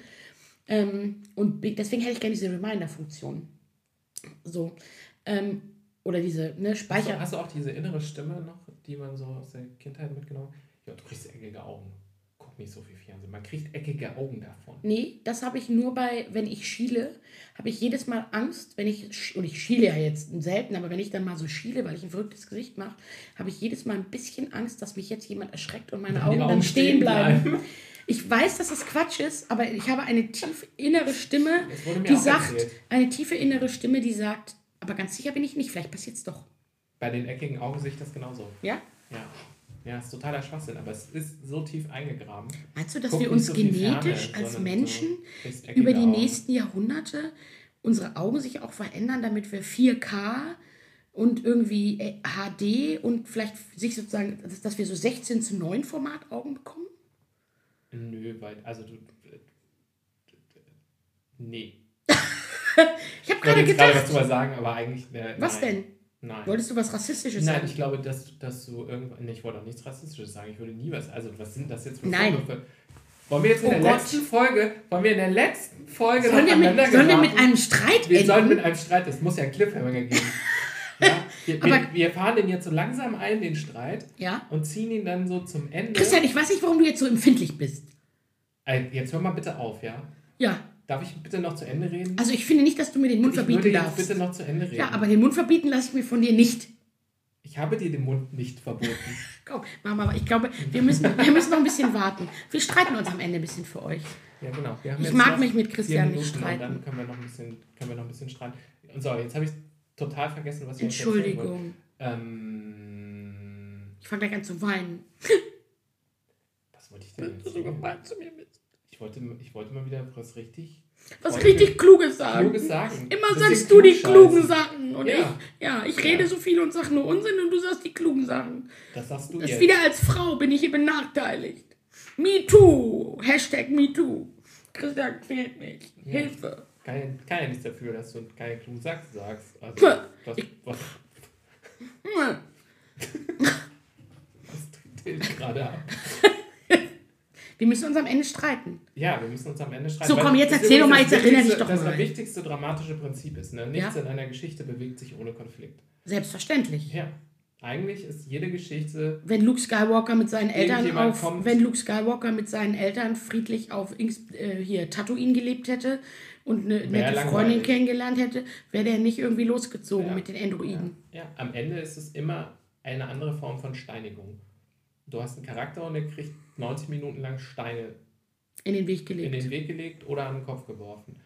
Ähm, und B, deswegen hätte ich gerne diese Reminder-Funktion. So. Ähm, oder diese ne, Hast du, Speicher. hast du auch diese innere Stimme noch, die man so aus der Kindheit mitgenommen hat? Ja, du kriegst eckige Augen. Guck nicht so viel Fernsehen. Man kriegt eckige Augen davon. Nee, das habe ich nur bei, wenn ich schiele, habe ich jedes Mal Angst, wenn ich, und ich schiele ja jetzt selten, aber wenn ich dann mal so schiele, weil ich ein verrücktes Gesicht mache, habe ich jedes Mal ein bisschen Angst, dass mich jetzt jemand erschreckt und meine Augen, Augen dann stehen bleiben. bleiben. Ich weiß, dass das Quatsch ist, aber ich habe eine tief innere Stimme, die sagt, erzählt. eine tiefe innere Stimme, die sagt, aber ganz sicher bin ich nicht, vielleicht passiert es doch. Bei den eckigen Augen sehe ich das genauso. Ja? Ja. Ja, ist totaler Schwachsinn, aber es ist so tief eingegraben. Meinst du, dass Guck wir uns so genetisch Ferne, als Menschen so über die Augen. nächsten Jahrhunderte unsere Augen sich auch verändern, damit wir 4K und irgendwie äh, HD und vielleicht sich sozusagen, dass, wir so 16 zu 9 Format Augen bekommen? Nö, weil, also du. Nee. Ich habe Ich gerade jetzt gerade was gedacht, drüber sagen, aber eigentlich. Äh, was nein. denn? Nein. Wolltest du was Rassistisches Nein, sagen? ich glaube, dass, dass du irgendwann. Nee, ich wollte auch nichts Rassistisches sagen. Ich würde nie was. Also, was sind das jetzt für Nein. Vorwürfe? Wollen wir jetzt in Oh der Gott. letzten Folge, wollen wir in der letzten Folge Sollen wir, mit, sollen wir mit einem Streit Wir sollen mit enden? einem Streit, es muss ja einen Cliffhanger geben. ja? wir, wir, wir fahren den jetzt so langsam ein, den Streit, Ja? und ziehen ihn dann so zum Ende. Christian, ich weiß nicht, warum du jetzt so empfindlich bist. Ey, Jetzt hör mal bitte auf, ja? Ja, Darf ich bitte noch zu Ende reden? also ich finde nicht, dass du mir den Mund ich verbieten würde darfst. bitte noch zu Ende reden. Ja, aber den Mund verbieten lasse ich mir von dir nicht. ich habe dir den Mund nicht verboten. Komm, Mama, ich glaube, wir müssen, wir müssen noch ein bisschen warten. Wir streiten uns am Ende ein bisschen für euch. Ja, genau. Wir haben Ich mag mich mit Christian nicht streiten. Dann können wir noch ein bisschen, können wir noch ein bisschen streiten. Und so, jetzt habe ich total vergessen, was ich. Entschuldigung. Ähm, Ich fange gleich an zu weinen. was wollte ich denn jetzt du sagen? gemeint zu mir bist. Ich wollte, ich wollte mal wieder was richtig Was richtig Kluges sagen. Kluges sagen. Immer Bisschen sagst du die klugen Sachen. Und Ja. ich, ja, ich rede Ja. so viel und sage nur Unsinn und du sagst die klugen Sachen. Das sagst du Das jetzt. wieder als Frau bin ich hier benachteiligt. Me too. Hashtag Me too. Christian quält mich. Ja. Hilfe. Ja- kann ja nichts dafür, dass du keine klugen Sachen sagst. Also, das, was, was tritt dir gerade ab? Wir müssen uns am Ende streiten. Ja, wir müssen uns am Ende streiten. So, komm, jetzt erzähl doch mal, jetzt erinnere dich doch Das mal. das wichtigste dramatische Prinzip ist, ne? Nichts Ja. in einer Geschichte bewegt sich ohne Konflikt. Selbstverständlich. Ja. Eigentlich ist jede Geschichte. Wenn Luke Skywalker mit seinen Eltern auf, kommt- wenn Luke Skywalker mit seinen Eltern friedlich auf äh, hier Tatooine gelebt hätte und eine nette langweilig. Freundin kennengelernt hätte, wäre der nicht irgendwie losgezogen Ja. mit den Androiden. Ja, am Ende ist es immer eine andere Form von Steinigung. Du hast einen Charakter und der kriegt 90 Minuten lang Steine In den Weg in gelegt. den Weg gelegt oder an den Kopf geworfen.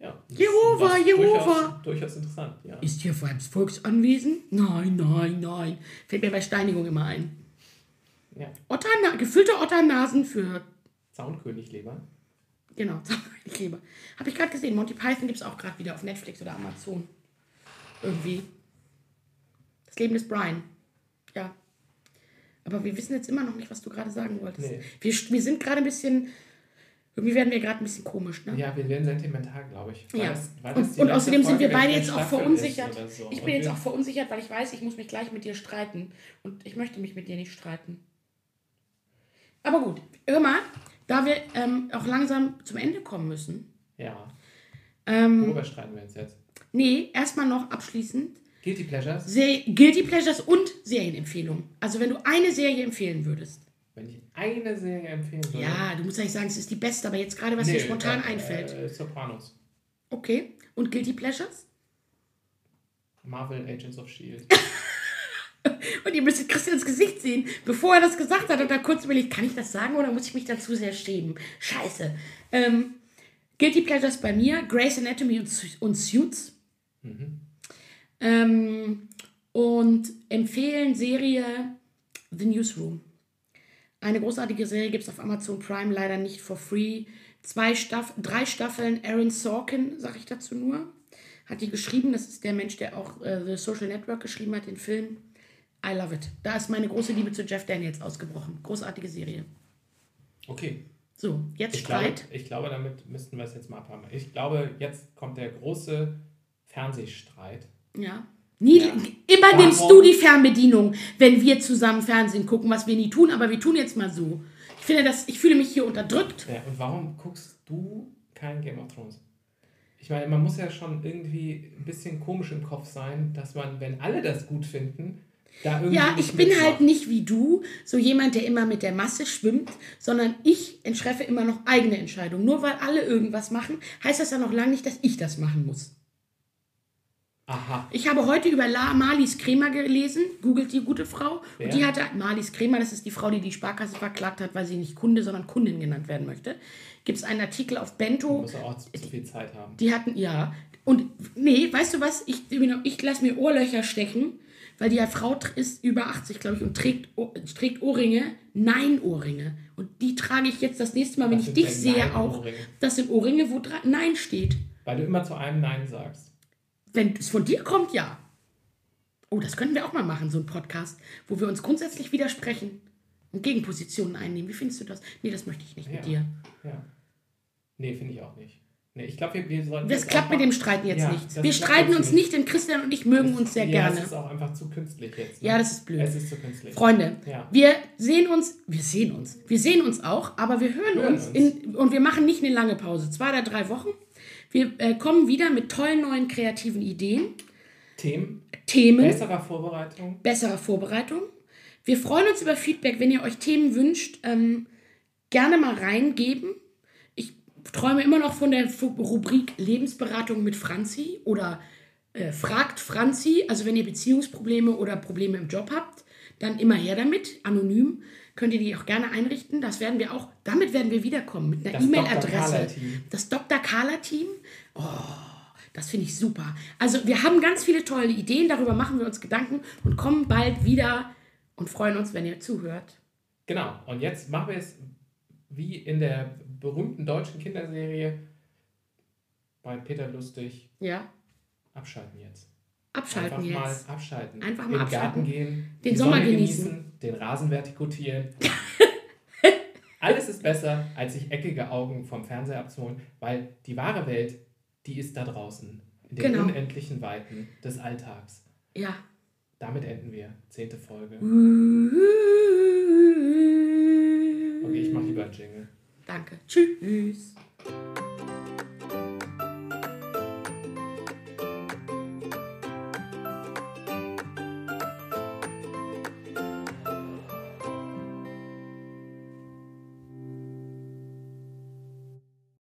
Ja. Jehova, Jehova. Durchaus, durchaus interessant, ja. Ist hier vor allem Volksanwesen? Nein, nein, nein. Fällt mir bei Steinigung immer ein. ja. Otterna gefüllte Otternasen für, Zaunkönig-Leber. genau, Kleber. Habe ich gerade gesehen. Monty Python gibt es auch gerade wieder auf Netflix oder Amazon. Irgendwie. Das Leben des Brian. Ja. Aber wir wissen jetzt immer noch nicht, was du gerade sagen wolltest. Nee. Wir, wir sind gerade ein bisschen, irgendwie werden wir gerade ein bisschen komisch, ne? Ja, wir werden sentimental, glaube ich. Weil Ja. das- Und, und außerdem sind Folge wir der beide jetzt auch verunsichert. so. Ich Und bin jetzt wir- auch verunsichert, weil ich weiß, ich muss mich gleich mit dir streiten. Und ich möchte mich mit dir nicht streiten. Aber gut, hör mal, da wir ähm, auch langsam zum Ende kommen müssen. Ja. Ähm, Worüber streiten wir uns jetzt? nee, erstmal noch abschließend Guilty Pleasures? Ser Guilty Pleasures und Serienempfehlungen. Also wenn du eine Serie empfehlen würdest. Wenn ich eine Serie empfehlen würde. Ja, du musst ja nicht sagen, es ist die beste, aber jetzt gerade, was dir spontan äh, einfällt. Äh, Sopranos. Okay. Und Guilty Pleasures? Marvel Agents of S.H.I.E.L.D. Und ihr müsstet Christians Gesicht sehen, bevor er das gesagt hat und da kurz überlegt, kann ich das sagen oder muss ich mich dann zu sehr schämen? Scheiße. Ähm, Guilty Pleasures bei mir, Grey's Anatomy und, und Suits. Ähm, und empfehlen Serie The Newsroom. Eine großartige Serie gibt es auf Amazon Prime, leider nicht for free. Zwei Staff drei Staffeln, Aaron Sorkin, sag ich dazu nur, hat die geschrieben. Das ist der Mensch, der auch äh, The Social Network geschrieben hat, den Film. I love it. Da ist meine große Liebe zu Jeff Daniels ausgebrochen. Großartige Serie. Okay. So, jetzt Ich glaube, Streit. ich glaube, damit müssten wir es jetzt mal abhaben. Ich glaube, jetzt kommt der große Fernsehstreit. Ja. Nie, Ja. Immer Warum? nimmst du die Fernbedienung, wenn wir zusammen Fernsehen gucken, was wir nie tun, aber wir tun jetzt mal so. Ich finde das, ich fühle mich hier unterdrückt. Ja, und warum guckst du kein Game of Thrones? Ich meine, man muss ja schon irgendwie ein bisschen komisch im Kopf sein, dass man, wenn alle das gut finden, da irgendwie. Ja, ich bin mitmacht. halt nicht wie du, so jemand, der immer mit der Masse schwimmt, sondern ich entschreffe immer noch eigene Entscheidungen. Nur weil alle irgendwas machen, heißt das ja noch lange nicht, dass ich das machen muss. Aha. Ich habe heute über La Marlies Kremer gelesen, googelt die gute Frau. Wer? Und die hatte, Marlies Kremer, das ist die Frau, die die Sparkasse verklagt hat, weil sie nicht Kunde, sondern Kundin genannt werden möchte. Gibt es einen Artikel auf Bento. Muss auch zu, viel Zeit haben. Die hatten, ja. Und nee, weißt du was? Ich, ich lasse mir Ohrlöcher stechen, weil die Frau ist über 80, glaube ich, und trägt, trägt Ohrringe. Nein, Ohrringe. Und die trage ich jetzt das nächste Mal, wenn Was ich dich sehe, auch. Das sind Ohrringe, wo Nein steht. Weil du immer zu einem Nein sagst. Wenn es von dir kommt, ja. Oh, das könnten wir auch mal machen, so ein Podcast, wo wir uns grundsätzlich widersprechen und Gegenpositionen einnehmen. Wie findest du das? Nee, das möchte ich nicht mit dir. Ja. Nee, finde ich auch nicht. Nee, ich glaube, wir, wir sollten. Das klappt mit dem Streiten jetzt Ja, nicht. das Wir streiten uns nicht, denn Christian und ich mögen uns sehr ja, gerne. Es ist auch einfach zu künstlich jetzt. ne? Ja, das ist blöd. Es ist zu künstlich. Freunde, Ja. wir sehen uns, wir sehen uns, wir sehen uns auch, aber wir hören, Hören uns, uns. In, und wir machen nicht eine lange Pause, zwei oder drei Wochen. Wir äh, kommen wieder mit tollen neuen kreativen Ideen, Themen, Themen, besserer Vorbereitung. besserer Vorbereitung. Wir freuen uns über Feedback, wenn ihr euch Themen wünscht, ähm, gerne mal reingeben. Ich träume immer noch von der Rubrik Lebensberatung mit Franzi oder äh, fragt Franzi. Also wenn ihr Beziehungsprobleme oder Probleme im Job habt, dann immer her damit, anonym. Könnt ihr die auch gerne einrichten. Das werden wir auch, damit werden wir wiederkommen mit einer. E-Mail-Adresse. Das Dr. Kahler-Team. Oh, das finde ich super. Also wir haben ganz viele tolle Ideen, darüber machen wir uns Gedanken und kommen bald wieder und freuen uns, wenn ihr zuhört. Genau. Und jetzt machen wir es wie in der berühmten deutschen Kinderserie bei Peter Lustig. Ja, Abschalten jetzt. abschalten Einfach jetzt. mal abschalten. Einfach mal In den abschalten. Garten gehen. Den die Sommer Sonne genießen. Den Rasen vertikutieren. Alles ist besser, als sich eckige Augen vom Fernseher abzuholen, weil die wahre Welt, die ist da draußen. In den Genau. unendlichen Weiten des Alltags. Ja. Damit enden wir. Zehnte Folge. Okay, ich mache lieber einen Jingle. Danke. Tschüss.